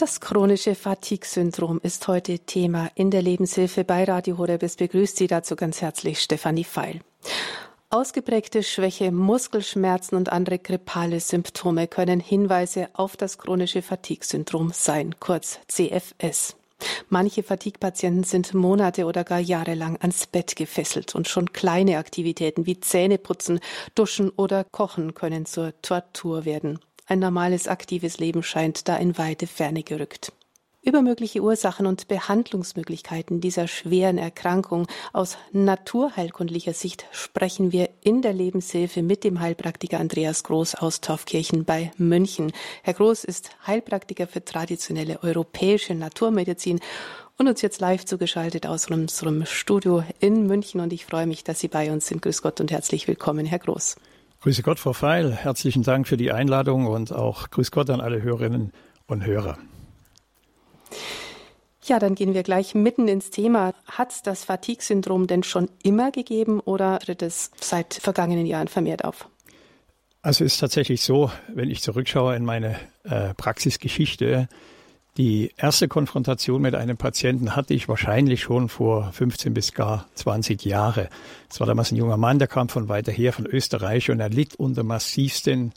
Das chronische Fatigue-Syndrom ist heute Thema in der Lebenshilfe bei Radio Horeb. Es begrüßt Sie dazu ganz herzlich Stefanie Feil. Ausgeprägte Schwäche, Muskelschmerzen und andere grippale Symptome können Hinweise auf das chronische Fatigue-Syndrom sein, kurz CFS. Manche Fatigue-Patienten sind Monate oder gar jahrelang ans Bett gefesselt und schon kleine Aktivitäten wie Zähneputzen, Duschen oder Kochen können zur Tortur werden. Ein normales aktives Leben scheint da in weite Ferne gerückt. Über mögliche Ursachen und Behandlungsmöglichkeiten dieser schweren Erkrankung aus naturheilkundlicher Sicht sprechen wir in der Lebenshilfe mit dem Heilpraktiker Andreas Groß aus Taufkirchen bei München. Herr Groß ist Heilpraktiker für traditionelle europäische Naturmedizin und uns jetzt live zugeschaltet aus unserem Studio in München und ich freue mich, dass Sie bei uns sind. Grüß Gott und herzlich willkommen, Herr Groß. Grüße Gott, Frau Feil. Herzlichen Dank für die Einladung und auch Grüß Gott an alle Hörerinnen und Hörer. Ja, dann gehen wir gleich mitten ins Thema. Hat es das Fatigue-Syndrom denn schon immer gegeben oder tritt es seit vergangenen Jahren vermehrt auf? Also es ist tatsächlich so, wenn ich zurückschaue in meine äh, Praxisgeschichte, die erste Konfrontation mit einem Patienten hatte ich wahrscheinlich schon vor 15 bis gar 20 Jahre. Es war damals ein junger Mann, der kam von weiter her, von Österreich, und er litt unter massivsten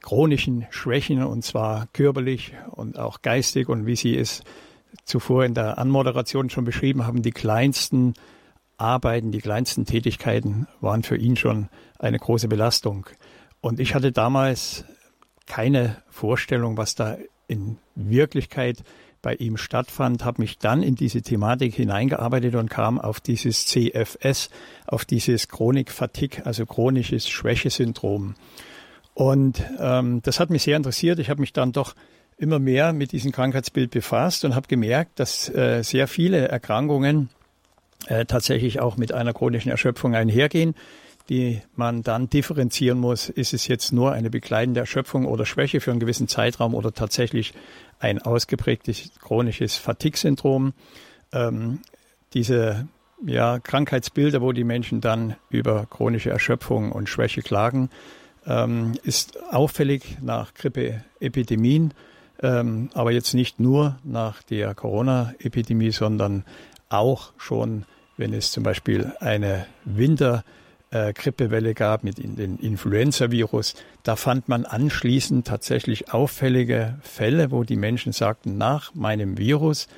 chronischen Schwächen, und zwar körperlich und auch geistig. Und wie Sie es zuvor in der Anmoderation schon beschrieben haben, die kleinsten Arbeiten, die kleinsten Tätigkeiten waren für ihn schon eine große Belastung. Und ich hatte damals keine Vorstellung, was da in Wirklichkeit bei ihm stattfand, habe mich dann in diese Thematik hineingearbeitet und kam auf dieses CFS, auf dieses Chronik-Fatigue, also chronisches Schwächesyndrom. Und ähm, das hat mich sehr interessiert. Ich habe mich dann doch immer mehr mit diesem Krankheitsbild befasst und habe gemerkt, dass äh, sehr viele Erkrankungen äh, tatsächlich auch mit einer chronischen Erschöpfung einhergehen die man dann differenzieren muss. Ist es jetzt nur eine begleitende Erschöpfung oder Schwäche für einen gewissen Zeitraum oder tatsächlich ein ausgeprägtes chronisches Fatigue-Syndrom? Ähm, diese ja, Krankheitsbilder, wo die Menschen dann über chronische Erschöpfung und Schwäche klagen, ähm, ist auffällig nach Grippeepidemien, ähm, aber jetzt nicht nur nach der Corona-Epidemie, sondern auch schon, wenn es zum Beispiel eine Winter- äh, Grippewelle gab mit in den Influenza-Virus, da fand man anschließend tatsächlich auffällige Fälle, wo die Menschen sagten, nach meinem Virus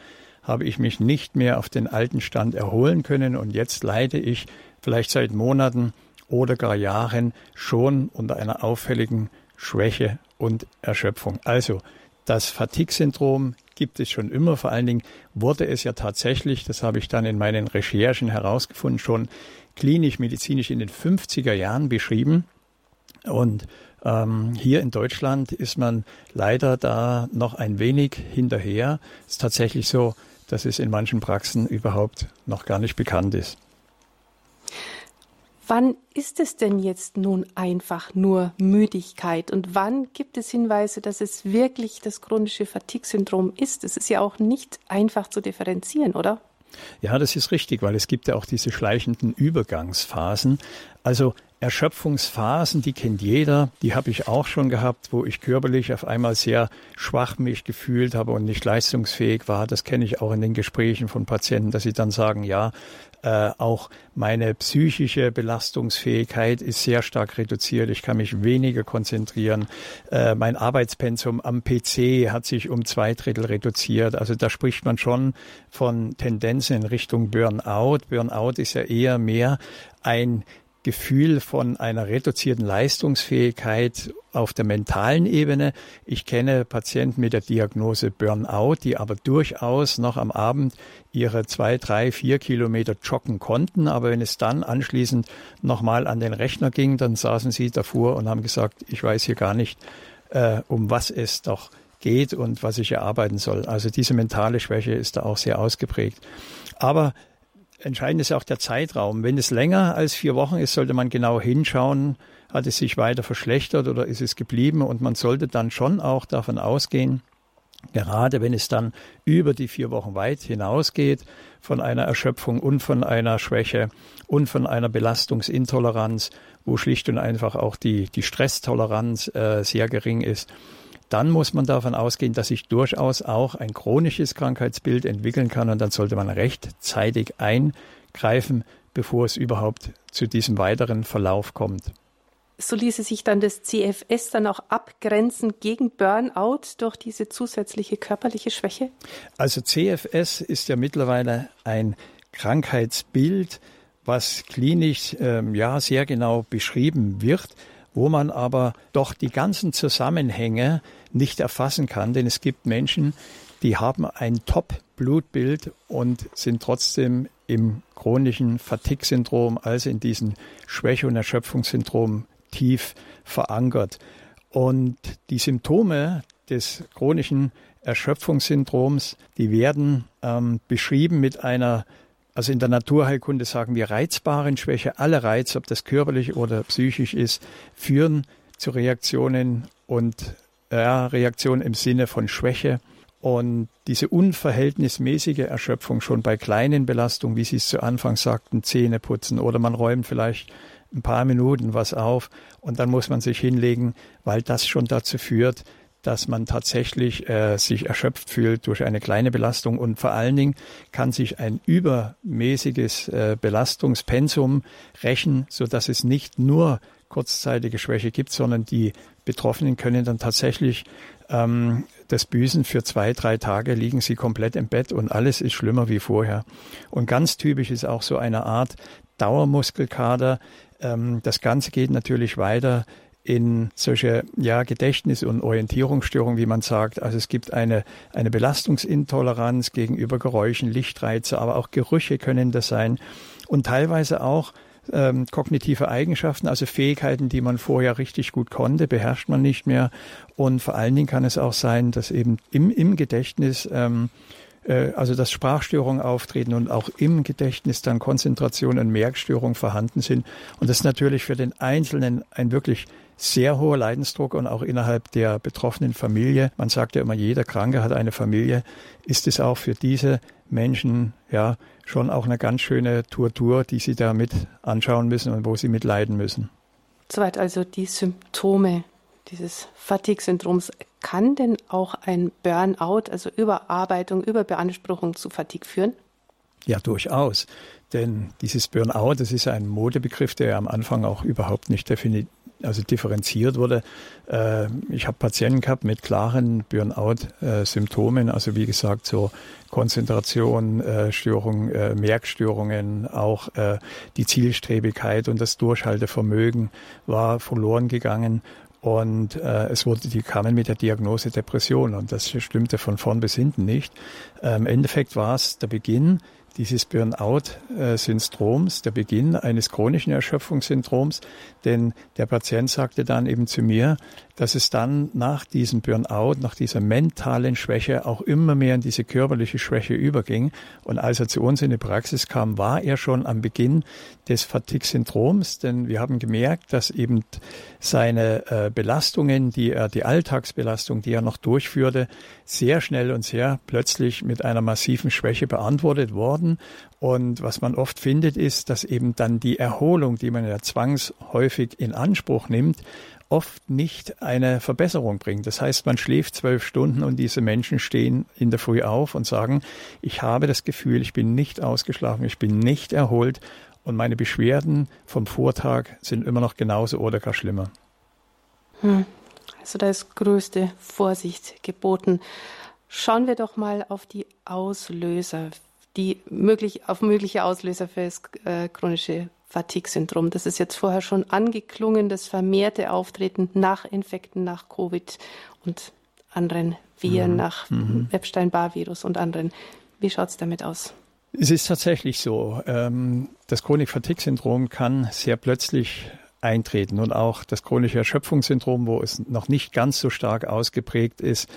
habe ich mich nicht mehr auf den alten Stand erholen können und jetzt leide ich vielleicht seit Monaten oder gar Jahren schon unter einer auffälligen Schwäche und Erschöpfung. Also das Fatigue-Syndrom gibt es schon immer. Vor allen Dingen wurde es ja tatsächlich, das habe ich dann in meinen Recherchen herausgefunden, schon klinisch-medizinisch in den 50er Jahren beschrieben. Und ähm, hier in Deutschland ist man leider da noch ein wenig hinterher. Es ist tatsächlich so, dass es in manchen Praxen überhaupt noch gar nicht bekannt ist. Wann ist es denn jetzt nun einfach nur Müdigkeit und wann gibt es Hinweise, dass es wirklich das chronische Fatigue-Syndrom ist? Es ist ja auch nicht einfach zu differenzieren, oder? Ja, das ist richtig, weil es gibt ja auch diese schleichenden Übergangsphasen. Also Erschöpfungsphasen, die kennt jeder, die habe ich auch schon gehabt, wo ich körperlich auf einmal sehr schwach mich gefühlt habe und nicht leistungsfähig war. Das kenne ich auch in den Gesprächen von Patienten, dass sie dann sagen, ja, äh, auch meine psychische Belastungsfähigkeit ist sehr stark reduziert. Ich kann mich weniger konzentrieren. Äh, mein Arbeitspensum am PC hat sich um zwei Drittel reduziert. Also da spricht man schon von Tendenzen in Richtung Burnout. Burnout ist ja eher mehr ein Gefühl von einer reduzierten Leistungsfähigkeit auf der mentalen Ebene. Ich kenne Patienten mit der Diagnose Burnout, die aber durchaus noch am Abend ihre zwei, drei, vier Kilometer joggen konnten. Aber wenn es dann anschließend nochmal an den Rechner ging, dann saßen sie davor und haben gesagt, ich weiß hier gar nicht, äh, um was es doch geht und was ich erarbeiten soll. Also diese mentale Schwäche ist da auch sehr ausgeprägt. Aber Entscheidend ist auch der Zeitraum. Wenn es länger als vier Wochen ist, sollte man genau hinschauen, hat es sich weiter verschlechtert oder ist es geblieben? Und man sollte dann schon auch davon ausgehen, gerade wenn es dann über die vier Wochen weit hinausgeht, von einer Erschöpfung und von einer Schwäche und von einer Belastungsintoleranz, wo schlicht und einfach auch die, die Stresstoleranz äh, sehr gering ist, dann muss man davon ausgehen, dass sich durchaus auch ein chronisches Krankheitsbild entwickeln kann und dann sollte man rechtzeitig eingreifen, bevor es überhaupt zu diesem weiteren Verlauf kommt. So ließe sich dann das CFS dann auch abgrenzen gegen Burnout durch diese zusätzliche körperliche Schwäche? Also CFS ist ja mittlerweile ein Krankheitsbild, was klinisch ähm, ja sehr genau beschrieben wird, wo man aber doch die ganzen Zusammenhänge nicht erfassen kann, denn es gibt Menschen, die haben ein Top-Blutbild und sind trotzdem im chronischen Fatigue-Syndrom, also in diesem Schwäche- und Erschöpfungssyndrom tief verankert. Und die Symptome des chronischen Erschöpfungssyndroms, die werden ähm, beschrieben mit einer, also in der Naturheilkunde sagen wir reizbaren Schwäche. Alle Reize, ob das körperlich oder psychisch ist, führen zu Reaktionen und äh, Reaktionen im Sinne von Schwäche. Und diese unverhältnismäßige Erschöpfung schon bei kleinen Belastungen, wie Sie es zu Anfang sagten, Zähne putzen oder man räumt vielleicht ein paar Minuten was auf und dann muss man sich hinlegen, weil das schon dazu führt, dass man tatsächlich äh, sich erschöpft fühlt durch eine kleine Belastung und vor allen Dingen kann sich ein übermäßiges äh, Belastungspensum rächen, so dass es nicht nur kurzzeitige Schwäche gibt, sondern die Betroffenen können dann tatsächlich ähm, das Büßen für zwei, drei Tage liegen sie komplett im Bett und alles ist schlimmer wie vorher. Und ganz typisch ist auch so eine Art Dauermuskelkader, ähm, das Ganze geht natürlich weiter in solche ja, Gedächtnis- und Orientierungsstörungen, wie man sagt. Also es gibt eine, eine Belastungsintoleranz gegenüber Geräuschen, Lichtreize, aber auch Gerüche können das sein und teilweise auch ähm, kognitive Eigenschaften, also Fähigkeiten, die man vorher richtig gut konnte, beherrscht man nicht mehr. Und vor allen Dingen kann es auch sein, dass eben im, im Gedächtnis ähm, äh, also dass Sprachstörungen auftreten und auch im Gedächtnis dann Konzentration und Merkstörungen vorhanden sind. Und das ist natürlich für den Einzelnen ein wirklich sehr hoher Leidensdruck und auch innerhalb der betroffenen Familie. Man sagt ja immer, jeder Kranke hat eine Familie. Ist es auch für diese Menschen ja schon auch eine ganz schöne Tortur, die sie da mit anschauen müssen und wo sie mitleiden müssen. Soweit also die Symptome dieses Fatigue-Syndroms. Kann denn auch ein Burnout, also Überarbeitung, Überbeanspruchung zu Fatigue führen? Ja, durchaus. Denn dieses Burnout, das ist ein Modebegriff, der am Anfang auch überhaupt nicht definiert also differenziert wurde. Äh, ich habe Patienten gehabt mit klaren Burnout-Symptomen, also wie gesagt, so Konzentration, äh, Störung, äh, Merkstörungen, auch die Zielstrebigkeit und das Durchhaltevermögen war verloren gegangen. Und äh, es wurde, die kamen mit der Diagnose Depression und das stimmte von vorn bis hinten nicht. Äh, Im Endeffekt war es der Beginn dieses Burnout-Syndroms, der Beginn eines chronischen Erschöpfungssyndroms, denn der Patient sagte dann eben zu mir, dass es dann nach diesem Burnout, nach dieser mentalen Schwäche auch immer mehr in diese körperliche Schwäche überging. Und als er zu uns in die Praxis kam, war er schon am Beginn des Fatigue-Syndroms, denn wir haben gemerkt, dass eben seine äh, Belastungen, die er, die Alltagsbelastung, die er noch durchführte, sehr schnell und sehr plötzlich mit einer massiven Schwäche beantwortet worden. Und was man oft findet, ist, dass eben dann die Erholung, die man ja zwangshäufig in Anspruch nimmt, oft nicht eine Verbesserung bringt. Das heißt, man schläft zwölf Stunden und diese Menschen stehen in der Früh auf und sagen, ich habe das Gefühl, ich bin nicht ausgeschlafen, ich bin nicht erholt und meine Beschwerden vom Vortag sind immer noch genauso oder gar schlimmer. Hm. Also da ist größte Vorsicht geboten. Schauen wir doch mal auf die Auslöser, die möglich, auf mögliche Auslöser für das äh, chronische Fatigue-Syndrom. Das ist jetzt vorher schon angeklungen, das vermehrte Auftreten nach Infekten, nach Covid und anderen Viren, mhm. nach mhm. Epstein-Barr-Virus und anderen. Wie schaut es damit aus? Es ist tatsächlich so. Ähm, das Chronik-Fatigue-Syndrom kann sehr plötzlich eintreten und auch das chronische Erschöpfungssyndrom, wo es noch nicht ganz so stark ausgeprägt ist,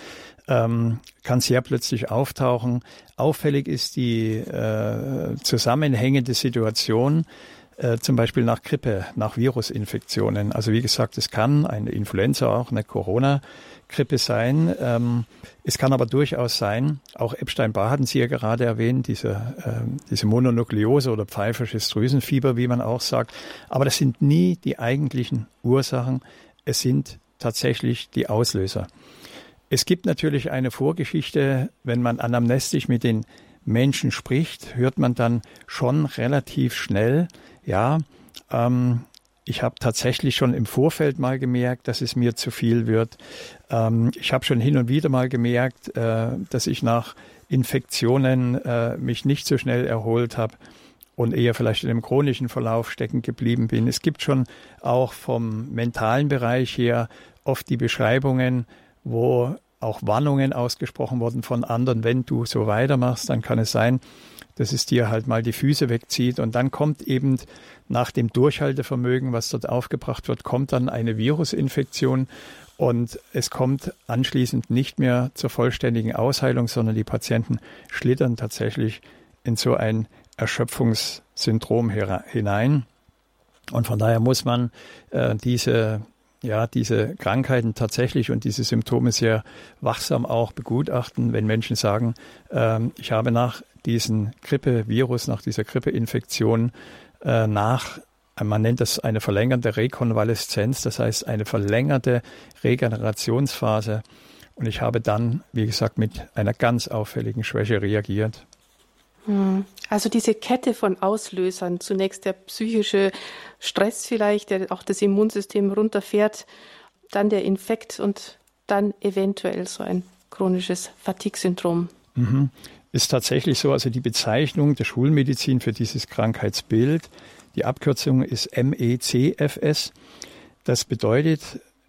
ähm, kann sehr plötzlich auftauchen. Auffällig ist die äh, zusammenhängende Situation, äh, zum Beispiel nach Grippe, nach Virusinfektionen. Also wie gesagt, es kann eine Influenza, auch eine Corona-Grippe sein. Ähm, es kann aber durchaus sein, auch Epstein-Barr hatten Sie ja gerade erwähnt, diese, äh, diese Mononukleose oder pfeifersches Drüsenfieber, wie man auch sagt. Aber das sind nie die eigentlichen Ursachen. Es sind tatsächlich die Auslöser. Es gibt natürlich eine Vorgeschichte, wenn man anamnestisch mit den Menschen spricht, hört man dann schon relativ schnell, ja, ähm, ich habe tatsächlich schon im Vorfeld mal gemerkt, dass es mir zu viel wird. Ähm, ich habe schon hin und wieder mal gemerkt, äh, dass ich nach Infektionen äh, mich nicht so schnell erholt habe und eher vielleicht in einem chronischen Verlauf stecken geblieben bin. Es gibt schon auch vom mentalen Bereich her oft die Beschreibungen, wo auch Warnungen ausgesprochen wurden von anderen, wenn du so weitermachst, dann kann es sein, dass es dir halt mal die Füße wegzieht. Und dann kommt eben nach dem Durchhaltevermögen, was dort aufgebracht wird, kommt dann eine Virusinfektion und es kommt anschließend nicht mehr zur vollständigen Ausheilung, sondern die Patienten schlittern tatsächlich in so ein Erschöpfungssyndrom hinein. Und von daher muss man äh, diese ja, diese Krankheiten tatsächlich und diese Symptome sehr wachsam auch begutachten, wenn Menschen sagen, ähm, ich habe nach diesem Grippevirus, nach dieser Grippeinfektion, äh, nach, man nennt das eine verlängerte Rekonvaleszenz, das heißt eine verlängerte Regenerationsphase. Und ich habe dann, wie gesagt, mit einer ganz auffälligen Schwäche reagiert. Hm. Also diese Kette von Auslösern, zunächst der psychische Stress vielleicht, der auch das Immunsystem runterfährt, dann der Infekt und dann eventuell so ein chronisches Fatigue-Syndrom. Mhm. Ist tatsächlich so, also die Bezeichnung der Schulmedizin für dieses Krankheitsbild, die Abkürzung ist MECFS. Das bedeutet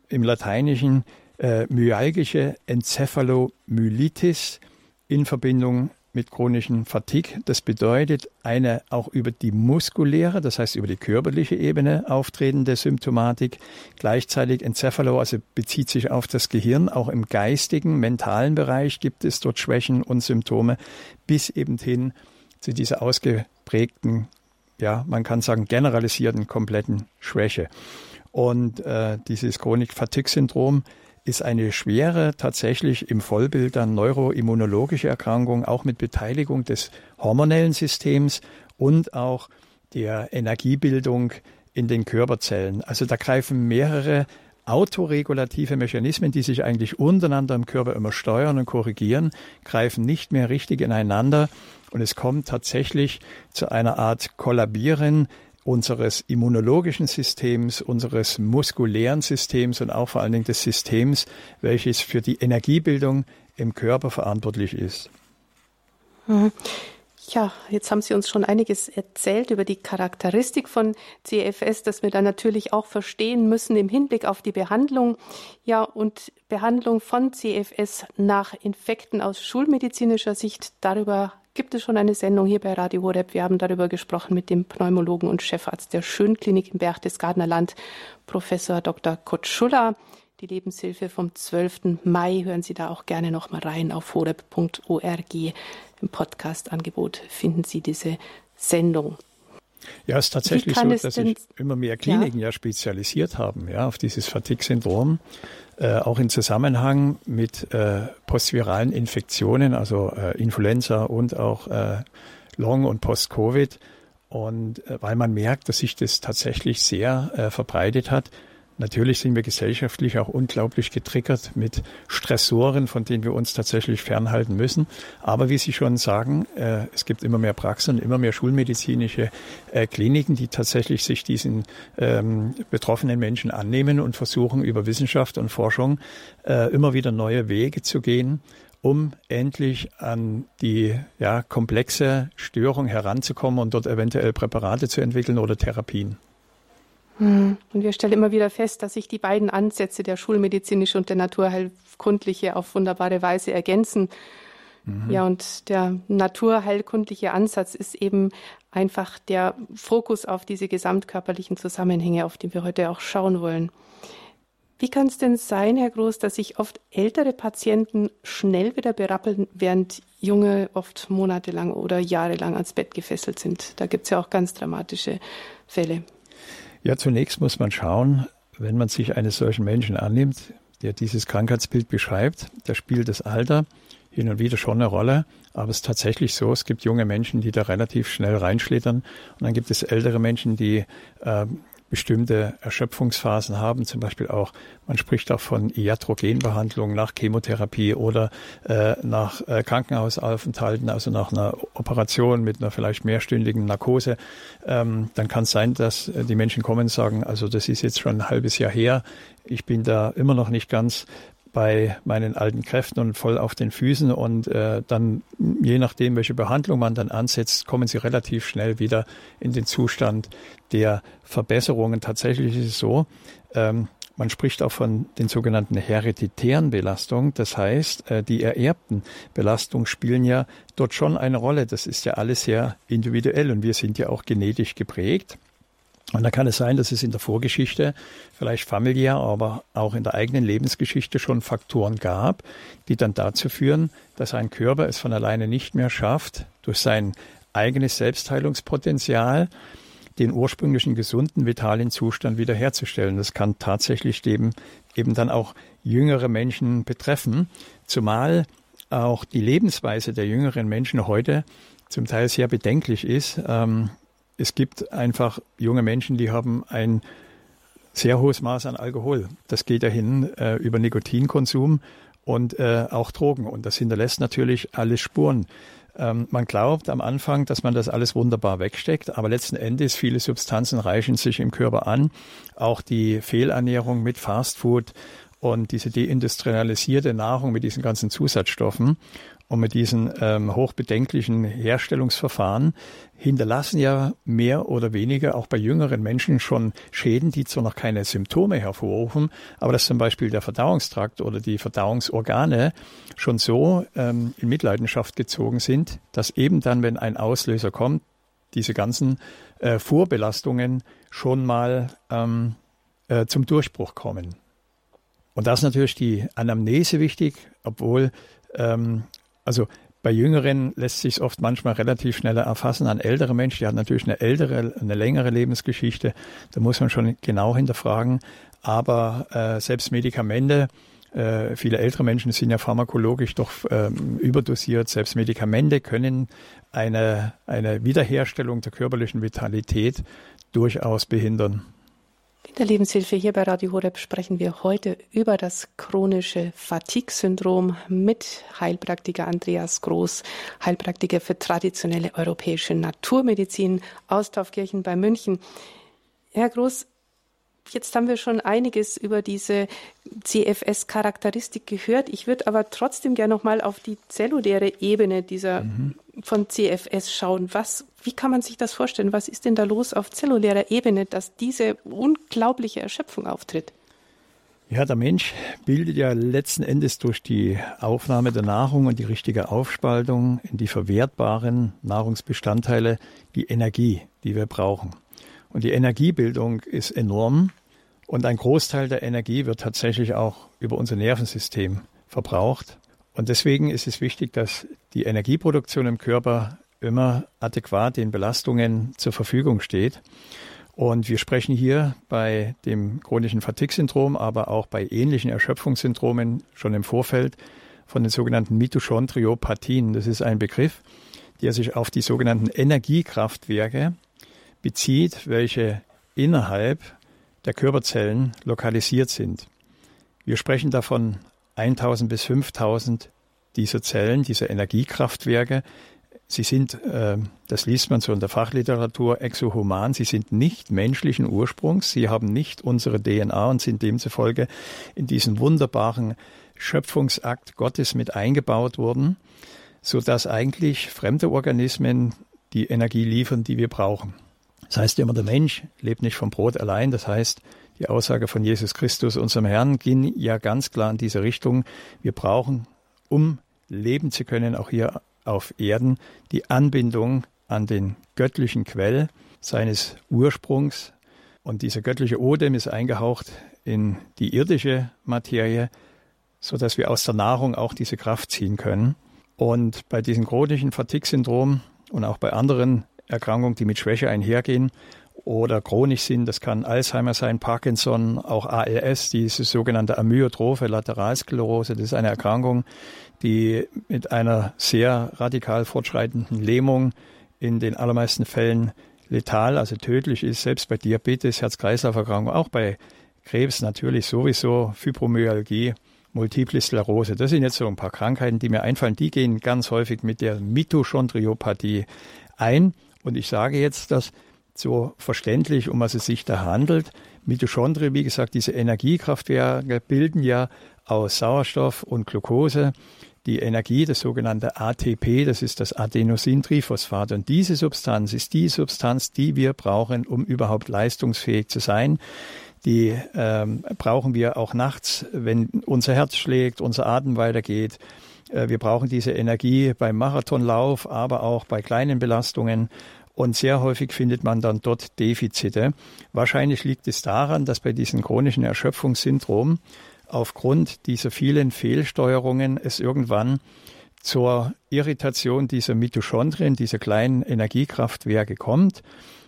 im Lateinischen äh, myalgische Enzephalomyelitis in Verbindung mit chronischen Fatigue. Das bedeutet eine auch über die muskuläre, das heißt über die körperliche Ebene auftretende Symptomatik. Gleichzeitig Enzephalo, also bezieht sich auf das Gehirn. Auch im geistigen, mentalen Bereich gibt es dort Schwächen und Symptome bis eben hin zu dieser ausgeprägten, ja, man kann sagen generalisierten kompletten Schwäche. Und äh, dieses Chronik-Fatigue-Syndrom ist eine schwere, tatsächlich im Vollbild dann neuroimmunologische Erkrankung, auch mit Beteiligung des hormonellen Systems und auch der Energiebildung in den Körperzellen. Also da greifen mehrere autoregulative Mechanismen, die sich eigentlich untereinander im Körper immer steuern und korrigieren, greifen nicht mehr richtig ineinander und es kommt tatsächlich zu einer Art Kollabieren unseres immunologischen Systems, unseres muskulären Systems und auch vor allen Dingen des Systems, welches für die Energiebildung im Körper verantwortlich ist. Mhm. Ja, jetzt haben Sie uns schon einiges erzählt über die Charakteristik von CFS, dass wir dann natürlich auch verstehen müssen im Hinblick auf die Behandlung. Ja, und Behandlung von CFS nach Infekten aus schulmedizinischer Sicht, darüber gibt es schon eine Sendung hier bei Radio Horeb. Wir haben darüber gesprochen mit dem Pneumologen und Chefarzt der Schönklinik im Berchtesgadener Land, Professor Dr. Kurt Schuller. Die Lebenshilfe vom 12. Mai hören Sie da auch gerne noch mal rein auf horeb.org. Im Podcast-Angebot finden Sie diese Sendung. Ja, es ist tatsächlich so, dass sich immer mehr Kliniken ja? ja spezialisiert haben, ja, auf dieses Fatigue-Syndrom. Äh, auch in Zusammenhang mit äh, postviralen Infektionen, also äh, Influenza und auch äh, Long- und Post-Covid. Und äh, weil man merkt, dass sich das tatsächlich sehr verbreitet hat, Natürlich sind wir gesellschaftlich auch unglaublich getriggert mit Stressoren, von denen wir uns tatsächlich fernhalten müssen. Aber wie Sie schon sagen, äh, es gibt immer mehr Praxen, immer mehr schulmedizinische äh, Kliniken, die tatsächlich sich diesen ähm, betroffenen Menschen annehmen und versuchen, über Wissenschaft und Forschung äh, immer wieder neue Wege zu gehen um endlich an die ja, komplexe Störung heranzukommen und dort eventuell Präparate zu entwickeln oder Therapien. Hm. Und wir stellen immer wieder fest, dass sich die beiden Ansätze, der schulmedizinische und der naturheilkundliche, auf wunderbare Weise ergänzen. Mhm. Ja, und der naturheilkundliche Ansatz ist eben einfach der Fokus auf diese gesamtkörperlichen Zusammenhänge, auf die wir heute auch schauen wollen. Wie kann es denn sein, Herr Groß, dass sich oft ältere Patienten schnell wieder berappeln, während junge oft monatelang oder jahrelang ans Bett gefesselt sind? Da gibt es ja auch ganz dramatische Fälle. Ja, zunächst muss man schauen, wenn man sich eines solchen Menschen annimmt, der dieses Krankheitsbild beschreibt, da spielt das Alter hin und wieder schon eine Rolle. Aber es ist tatsächlich so, es gibt junge Menschen, die da relativ schnell reinschlittern. Und dann gibt es ältere Menschen, die äh, bestimmte Erschöpfungsphasen haben, zum Beispiel auch, man spricht auch von Iatrogenbehandlung nach Chemotherapie oder äh, nach äh, Krankenhausaufenthalten, also nach einer Operation mit einer vielleicht mehrstündigen Narkose. Ähm, dann kann es sein, dass äh, die Menschen kommen und sagen, also das ist jetzt schon ein halbes Jahr her, ich bin da immer noch nicht ganz bei meinen alten Kräften und voll auf den Füßen und äh, dann, je nachdem, welche Behandlung man dann ansetzt, kommen sie relativ schnell wieder in den Zustand der Verbesserungen. Tatsächlich ist es so, ähm, man spricht auch von den sogenannten hereditären Belastungen. Das heißt, äh, die ererbten Belastungen spielen ja dort schon eine Rolle. Das ist ja alles sehr individuell und wir sind ja auch genetisch geprägt. Und da kann es sein, dass es in der Vorgeschichte, vielleicht familiär, aber auch in der eigenen Lebensgeschichte schon Faktoren gab, die dann dazu führen, dass ein Körper es von alleine nicht mehr schafft, durch sein eigenes Selbstheilungspotenzial den ursprünglichen gesunden, vitalen Zustand wiederherzustellen. Das kann tatsächlich eben, eben dann auch jüngere Menschen betreffen, zumal auch die Lebensweise der jüngeren Menschen heute zum Teil sehr bedenklich ist. Ähm, es gibt einfach junge Menschen, die haben ein sehr hohes Maß an Alkohol. Das geht ja hin äh, über Nikotinkonsum und äh, auch Drogen. Und das hinterlässt natürlich alle Spuren. Ähm, man glaubt am Anfang, dass man das alles wunderbar wegsteckt, aber letzten Endes viele Substanzen reichen sich im Körper an. Auch die Fehlernährung mit Fastfood und diese deindustrialisierte Nahrung mit diesen ganzen Zusatzstoffen und mit diesen ähm, hochbedenklichen Herstellungsverfahren hinterlassen ja mehr oder weniger auch bei jüngeren Menschen schon Schäden, die zwar noch keine Symptome hervorrufen, aber dass zum Beispiel der Verdauungstrakt oder die Verdauungsorgane schon so ähm, in Mitleidenschaft gezogen sind, dass eben dann, wenn ein Auslöser kommt, diese ganzen äh, Vorbelastungen schon mal ähm, äh, zum Durchbruch kommen. Und da ist natürlich die Anamnese wichtig, obwohl ähm, also bei Jüngeren lässt sich oft manchmal relativ schneller erfassen. An ältere Menschen, die haben natürlich eine ältere, eine längere Lebensgeschichte. Da muss man schon genau hinterfragen. Aber äh, selbst Medikamente, äh, viele ältere Menschen sind ja pharmakologisch doch ähm, überdosiert. Selbst Medikamente können eine, eine Wiederherstellung der körperlichen Vitalität durchaus behindern. In der Lebenshilfe hier bei Radio Horeb sprechen wir heute über das chronische Fatigue-Syndrom mit Heilpraktiker Andreas Groß, Heilpraktiker für traditionelle europäische Naturmedizin aus Taufkirchen bei München. Herr Groß, Jetzt haben wir schon einiges über diese CFS-Charakteristik gehört. Ich würde aber trotzdem gerne noch mal auf die zelluläre Ebene dieser mhm. Von CFS schauen. Was, wie kann man sich das vorstellen? Was ist denn da los auf zellulärer Ebene, dass diese unglaubliche Erschöpfung auftritt? Ja, der Mensch bildet ja letzten Endes durch die Aufnahme der Nahrung und die richtige Aufspaltung in die verwertbaren Nahrungsbestandteile die Energie, die wir brauchen. Und die Energiebildung ist enorm. Und ein Großteil der Energie wird tatsächlich auch über unser Nervensystem verbraucht. Und deswegen ist es wichtig, dass die Energieproduktion im Körper immer adäquat den Belastungen zur Verfügung steht. Und wir sprechen hier bei dem chronischen Fatigue-Syndrom, aber auch bei ähnlichen Erschöpfungssyndromen schon im Vorfeld von den sogenannten Mitochondriopathien. Das ist ein Begriff, der sich auf die sogenannten Energiekraftwerke bezieht, welche innerhalb der Körperzellen lokalisiert sind. Wir sprechen davon 1000 bis 5000 dieser Zellen, dieser Energiekraftwerke. Sie sind, äh, das liest man so in der Fachliteratur, exohuman. Sie sind nicht menschlichen Ursprungs. Sie haben nicht unsere DNA und sind demzufolge in diesen wunderbaren Schöpfungsakt Gottes mit eingebaut worden, so dass eigentlich fremde Organismen die Energie liefern, die wir brauchen. Das heißt immer, der Mensch lebt nicht vom Brot allein. Das heißt, die Aussage von Jesus Christus, unserem Herrn, ging ja ganz klar in diese Richtung. Wir brauchen, um leben zu können, auch hier auf Erden, die Anbindung an den göttlichen Quell seines Ursprungs. Und dieser göttliche Odem ist eingehaucht in die irdische Materie, so dass wir aus der Nahrung auch diese Kraft ziehen können. Und bei diesem chronischen Fatigue-Syndrom und auch bei anderen Erkrankungen, die mit Schwäche einhergehen oder chronisch sind. Das kann Alzheimer sein, Parkinson, auch ALS, diese sogenannte amyotrophe Lateralsklerose. Das ist eine Erkrankung, die mit einer sehr radikal fortschreitenden Lähmung in den allermeisten Fällen letal, also tödlich ist, selbst bei Diabetes, Herz-Kreislauf-Erkrankungen, auch bei Krebs natürlich sowieso, Fibromyalgie, Multiple Sklerose. Das sind jetzt so ein paar Krankheiten, die mir einfallen. Die gehen ganz häufig mit der Mitochondriopathie ein. Und ich sage jetzt das so verständlich, um was es sich da handelt. Mitochondrien, wie gesagt, diese Energiekraftwerke bilden ja aus Sauerstoff und Glucose die Energie, das sogenannte ATP, das ist das Adenosintriphosphat. Und diese Substanz ist die Substanz, die wir brauchen, um überhaupt leistungsfähig zu sein. Die ähm, brauchen wir auch nachts, wenn unser Herz schlägt, unser Atem weitergeht. Äh, wir brauchen diese Energie beim Marathonlauf, aber auch bei kleinen Belastungen. Und sehr häufig findet man dann dort Defizite. Wahrscheinlich liegt es daran, dass bei diesem chronischen Erschöpfungssyndrom aufgrund dieser vielen Fehlsteuerungen es irgendwann zur Irritation dieser Mitochondrien, dieser kleinen Energiekraftwerke kommt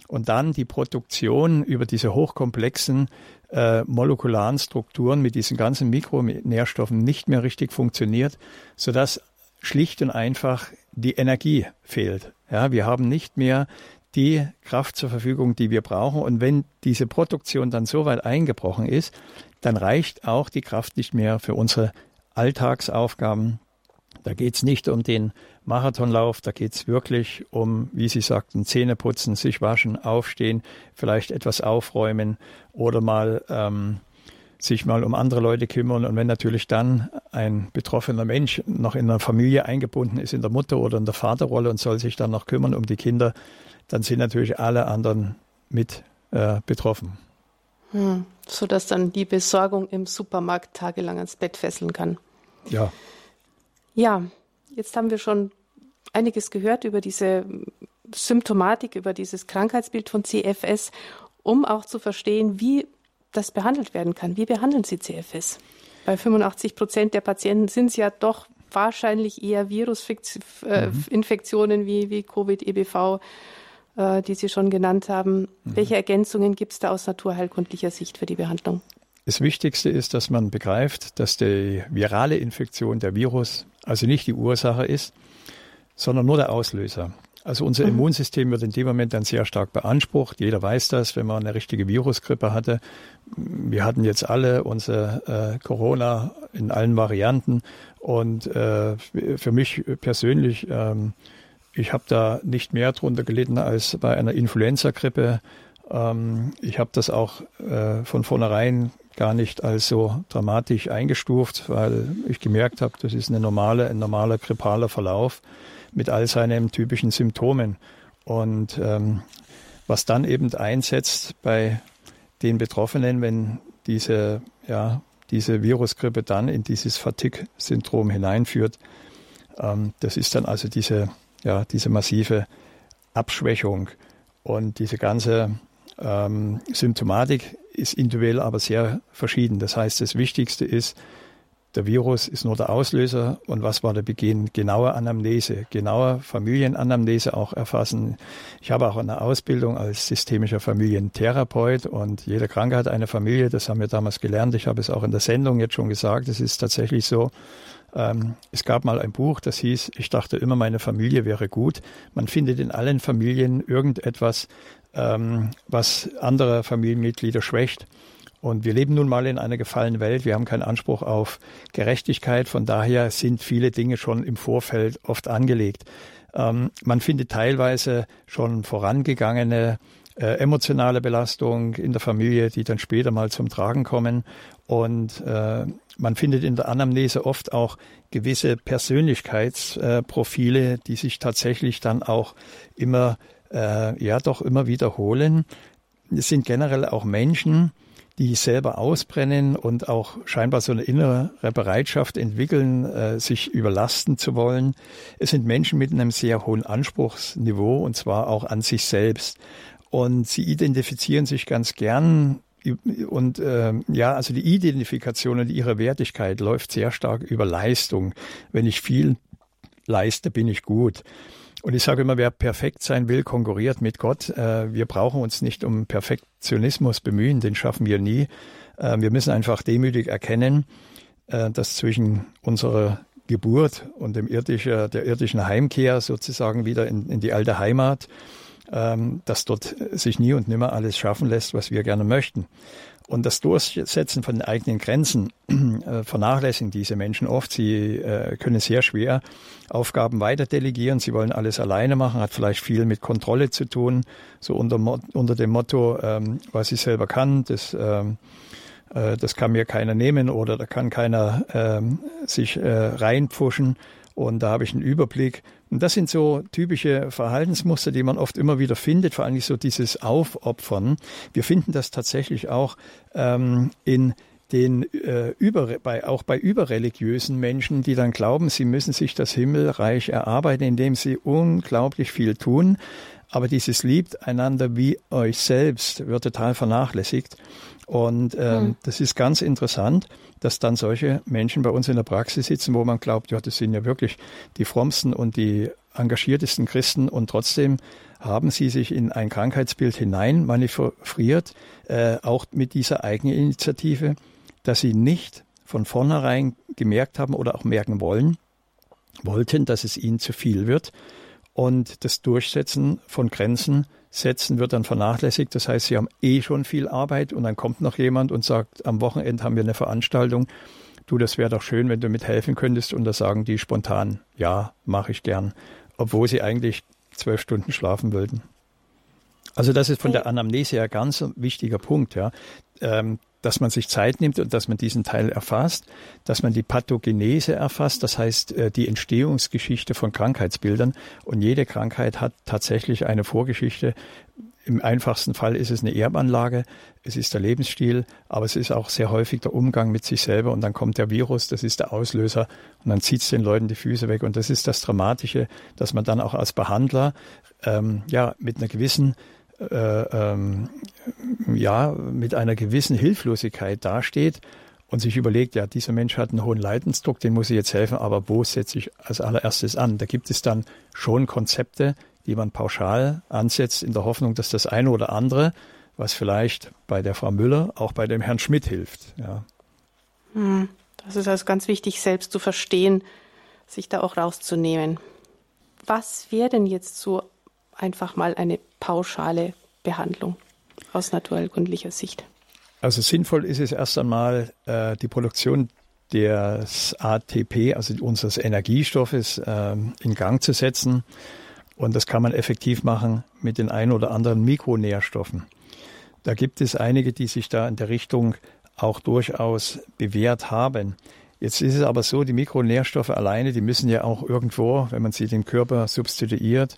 und dann die Produktion über diese hochkomplexen äh, molekularen Strukturen mit diesen ganzen Mikronährstoffen nicht mehr richtig funktioniert, sodass schlicht und einfach die Energie fehlt. Ja, wir haben nicht mehr die Kraft zur Verfügung, die wir brauchen. Und wenn diese Produktion dann so weit eingebrochen ist, dann reicht auch die Kraft nicht mehr für unsere Alltagsaufgaben. Da geht es nicht um den Marathonlauf, da geht es wirklich um, wie Sie sagten, Zähne putzen, sich waschen, aufstehen, vielleicht etwas aufräumen oder mal ähm, sich mal um andere Leute kümmern. Und wenn natürlich dann ein betroffener Mensch noch in einer Familie eingebunden ist, in der Mutter- oder in der Vaterrolle und soll sich dann noch kümmern um die Kinder, dann sind natürlich alle anderen mit äh, betroffen. Hm, sodass dann die Besorgung im Supermarkt tagelang ans Bett fesseln kann. Ja. Ja, jetzt haben wir schon einiges gehört über diese Symptomatik, über dieses Krankheitsbild von CFS, um auch zu verstehen, wie das behandelt werden kann. Wie behandeln Sie CFS? Bei 85 Prozent der Patienten sind es ja doch wahrscheinlich eher Virusinfektionen wie, wie Covid, EBV, äh, die Sie schon genannt haben. Mhm. Welche Ergänzungen gibt es da aus naturheilkundlicher Sicht für die Behandlung? Das Wichtigste ist, dass man begreift, dass die virale Infektion, der Virus, also nicht die Ursache ist, sondern nur der Auslöser. Also unser mhm. Immunsystem wird in dem Moment dann sehr stark beansprucht. Jeder weiß das, wenn man eine richtige Virusgrippe hatte. Wir hatten jetzt alle unser äh, Corona in allen Varianten. Und äh, für mich persönlich, ähm, ich habe da nicht mehr drunter gelitten als bei einer Influenza-Grippe. Ähm, ich habe das auch äh, von vornherein gar nicht als so dramatisch eingestuft, weil ich gemerkt habe, das ist eine normale, ein normaler grippaler Verlauf mit all seinen typischen Symptomen. Und ähm, was dann eben einsetzt bei den Betroffenen, wenn diese, ja, diese Virusgrippe dann in dieses Fatigue-Syndrom hineinführt, ähm, das ist dann also diese, ja, diese massive Abschwächung und diese ganze ähm, Symptomatik ist individuell aber sehr verschieden. Das heißt, das Wichtigste ist, der Virus ist nur der Auslöser und was war der Beginn? Genaue Anamnese, genaue Familienanamnese auch erfassen. Ich habe auch eine Ausbildung als systemischer Familientherapeut und jede Krankheit hat eine Familie, das haben wir damals gelernt. Ich habe es auch in der Sendung jetzt schon gesagt, es ist tatsächlich so. Ähm, es gab mal ein Buch, das hieß, ich dachte immer, meine Familie wäre gut. Man findet in allen Familien irgendetwas, ähm, was andere Familienmitglieder schwächt. Und wir leben nun mal in einer gefallenen Welt. Wir haben keinen Anspruch auf Gerechtigkeit. Von daher sind viele Dinge schon im Vorfeld oft angelegt. Ähm, man findet teilweise schon vorangegangene äh, emotionale Belastung in der Familie, die dann später mal zum Tragen kommen. Und äh, man findet in der Anamnese oft auch gewisse Persönlichkeitsprofile, äh, die sich tatsächlich dann auch immer, äh, ja, doch immer wiederholen. Es sind generell auch Menschen, die selber ausbrennen und auch scheinbar so eine innere Bereitschaft entwickeln, äh, sich überlasten zu wollen. Es sind Menschen mit einem sehr hohen Anspruchsniveau und zwar auch an sich selbst. Und sie identifizieren sich ganz gern und äh, ja, also die Identifikation und ihre Wertigkeit läuft sehr stark über Leistung. Wenn ich viel leiste, bin ich gut. Und ich sage immer, wer perfekt sein will, konkurriert mit Gott. Äh, wir brauchen uns nicht um Perfektionismus bemühen, den schaffen wir nie. Äh, wir müssen einfach demütig erkennen, äh, dass zwischen unserer Geburt und dem irdische, der irdischen Heimkehr sozusagen wieder in, in die alte Heimat ähm, dass dort sich nie und nimmer alles schaffen lässt, was wir gerne möchten. Und das Durchsetzen von eigenen Grenzen äh, vernachlässigen diese Menschen oft. Sie äh, können sehr schwer Aufgaben weiter delegieren. Sie wollen alles alleine machen, hat vielleicht viel mit Kontrolle zu tun, so unter, unter dem Motto, ähm, was ich selber kann, das, ähm, äh, das kann mir keiner nehmen oder da kann keiner ähm, sich äh, reinpfuschen und da habe ich einen Überblick. Und das sind so typische Verhaltensmuster, die man oft immer wieder findet, vor allem so dieses Aufopfern. Wir finden das tatsächlich auch ähm, in den äh, über, bei, auch bei überreligiösen Menschen, die dann glauben, sie müssen sich das Himmelreich erarbeiten, indem sie unglaublich viel tun. Aber dieses liebt einander wie euch selbst wird total vernachlässigt. Und ähm, mhm. das ist ganz interessant, dass dann solche Menschen bei uns in der Praxis sitzen, wo man glaubt, ja, das sind ja wirklich die frommsten und die engagiertesten Christen und trotzdem haben sie sich in ein Krankheitsbild hinein manövriert, äh, auch mit dieser eigenen Initiative, dass sie nicht von vornherein gemerkt haben oder auch merken wollen, wollten, dass es ihnen zu viel wird und das Durchsetzen von Grenzen setzen wird dann vernachlässigt. Das heißt, sie haben eh schon viel Arbeit und dann kommt noch jemand und sagt, am Wochenende haben wir eine Veranstaltung. Du, das wäre doch schön, wenn du mithelfen könntest. Und da sagen die spontan, ja, mache ich gern, obwohl sie eigentlich zwölf Stunden schlafen würden. Also das ist von der Anamnese her ganz ein wichtiger Punkt, ja. Ähm, dass man sich Zeit nimmt und dass man diesen Teil erfasst, dass man die Pathogenese erfasst, das heißt äh, die Entstehungsgeschichte von Krankheitsbildern. Und jede Krankheit hat tatsächlich eine Vorgeschichte. Im einfachsten Fall ist es eine Erbanlage, es ist der Lebensstil, aber es ist auch sehr häufig der Umgang mit sich selber und dann kommt der Virus, das ist der Auslöser und dann zieht es den Leuten die Füße weg. Und das ist das Dramatische, dass man dann auch als Behandler ähm, ja mit einer gewissen äh, ähm, ja, mit einer gewissen Hilflosigkeit dasteht und sich überlegt, ja, dieser Mensch hat einen hohen Leidensdruck, den muss ich jetzt helfen, aber wo setze ich als allererstes an? Da gibt es dann schon Konzepte, die man pauschal ansetzt, in der Hoffnung, dass das eine oder andere, was vielleicht bei der Frau Müller, auch bei dem Herrn Schmidt hilft. Ja. Hm, das ist also ganz wichtig, selbst zu verstehen, sich da auch rauszunehmen. Was wäre denn jetzt so einfach mal eine pauschale Behandlung aus naturheilkundlicher Sicht? Also sinnvoll ist es erst einmal, äh, die Produktion des ATP, also unseres Energiestoffes, äh, in Gang zu setzen. Und das kann man effektiv machen mit den ein oder anderen Mikronährstoffen. Da gibt es einige, die sich da in der Richtung auch durchaus bewährt haben. Jetzt ist es aber so, die Mikronährstoffe alleine, die müssen ja auch irgendwo, wenn man sie dem Körper substituiert,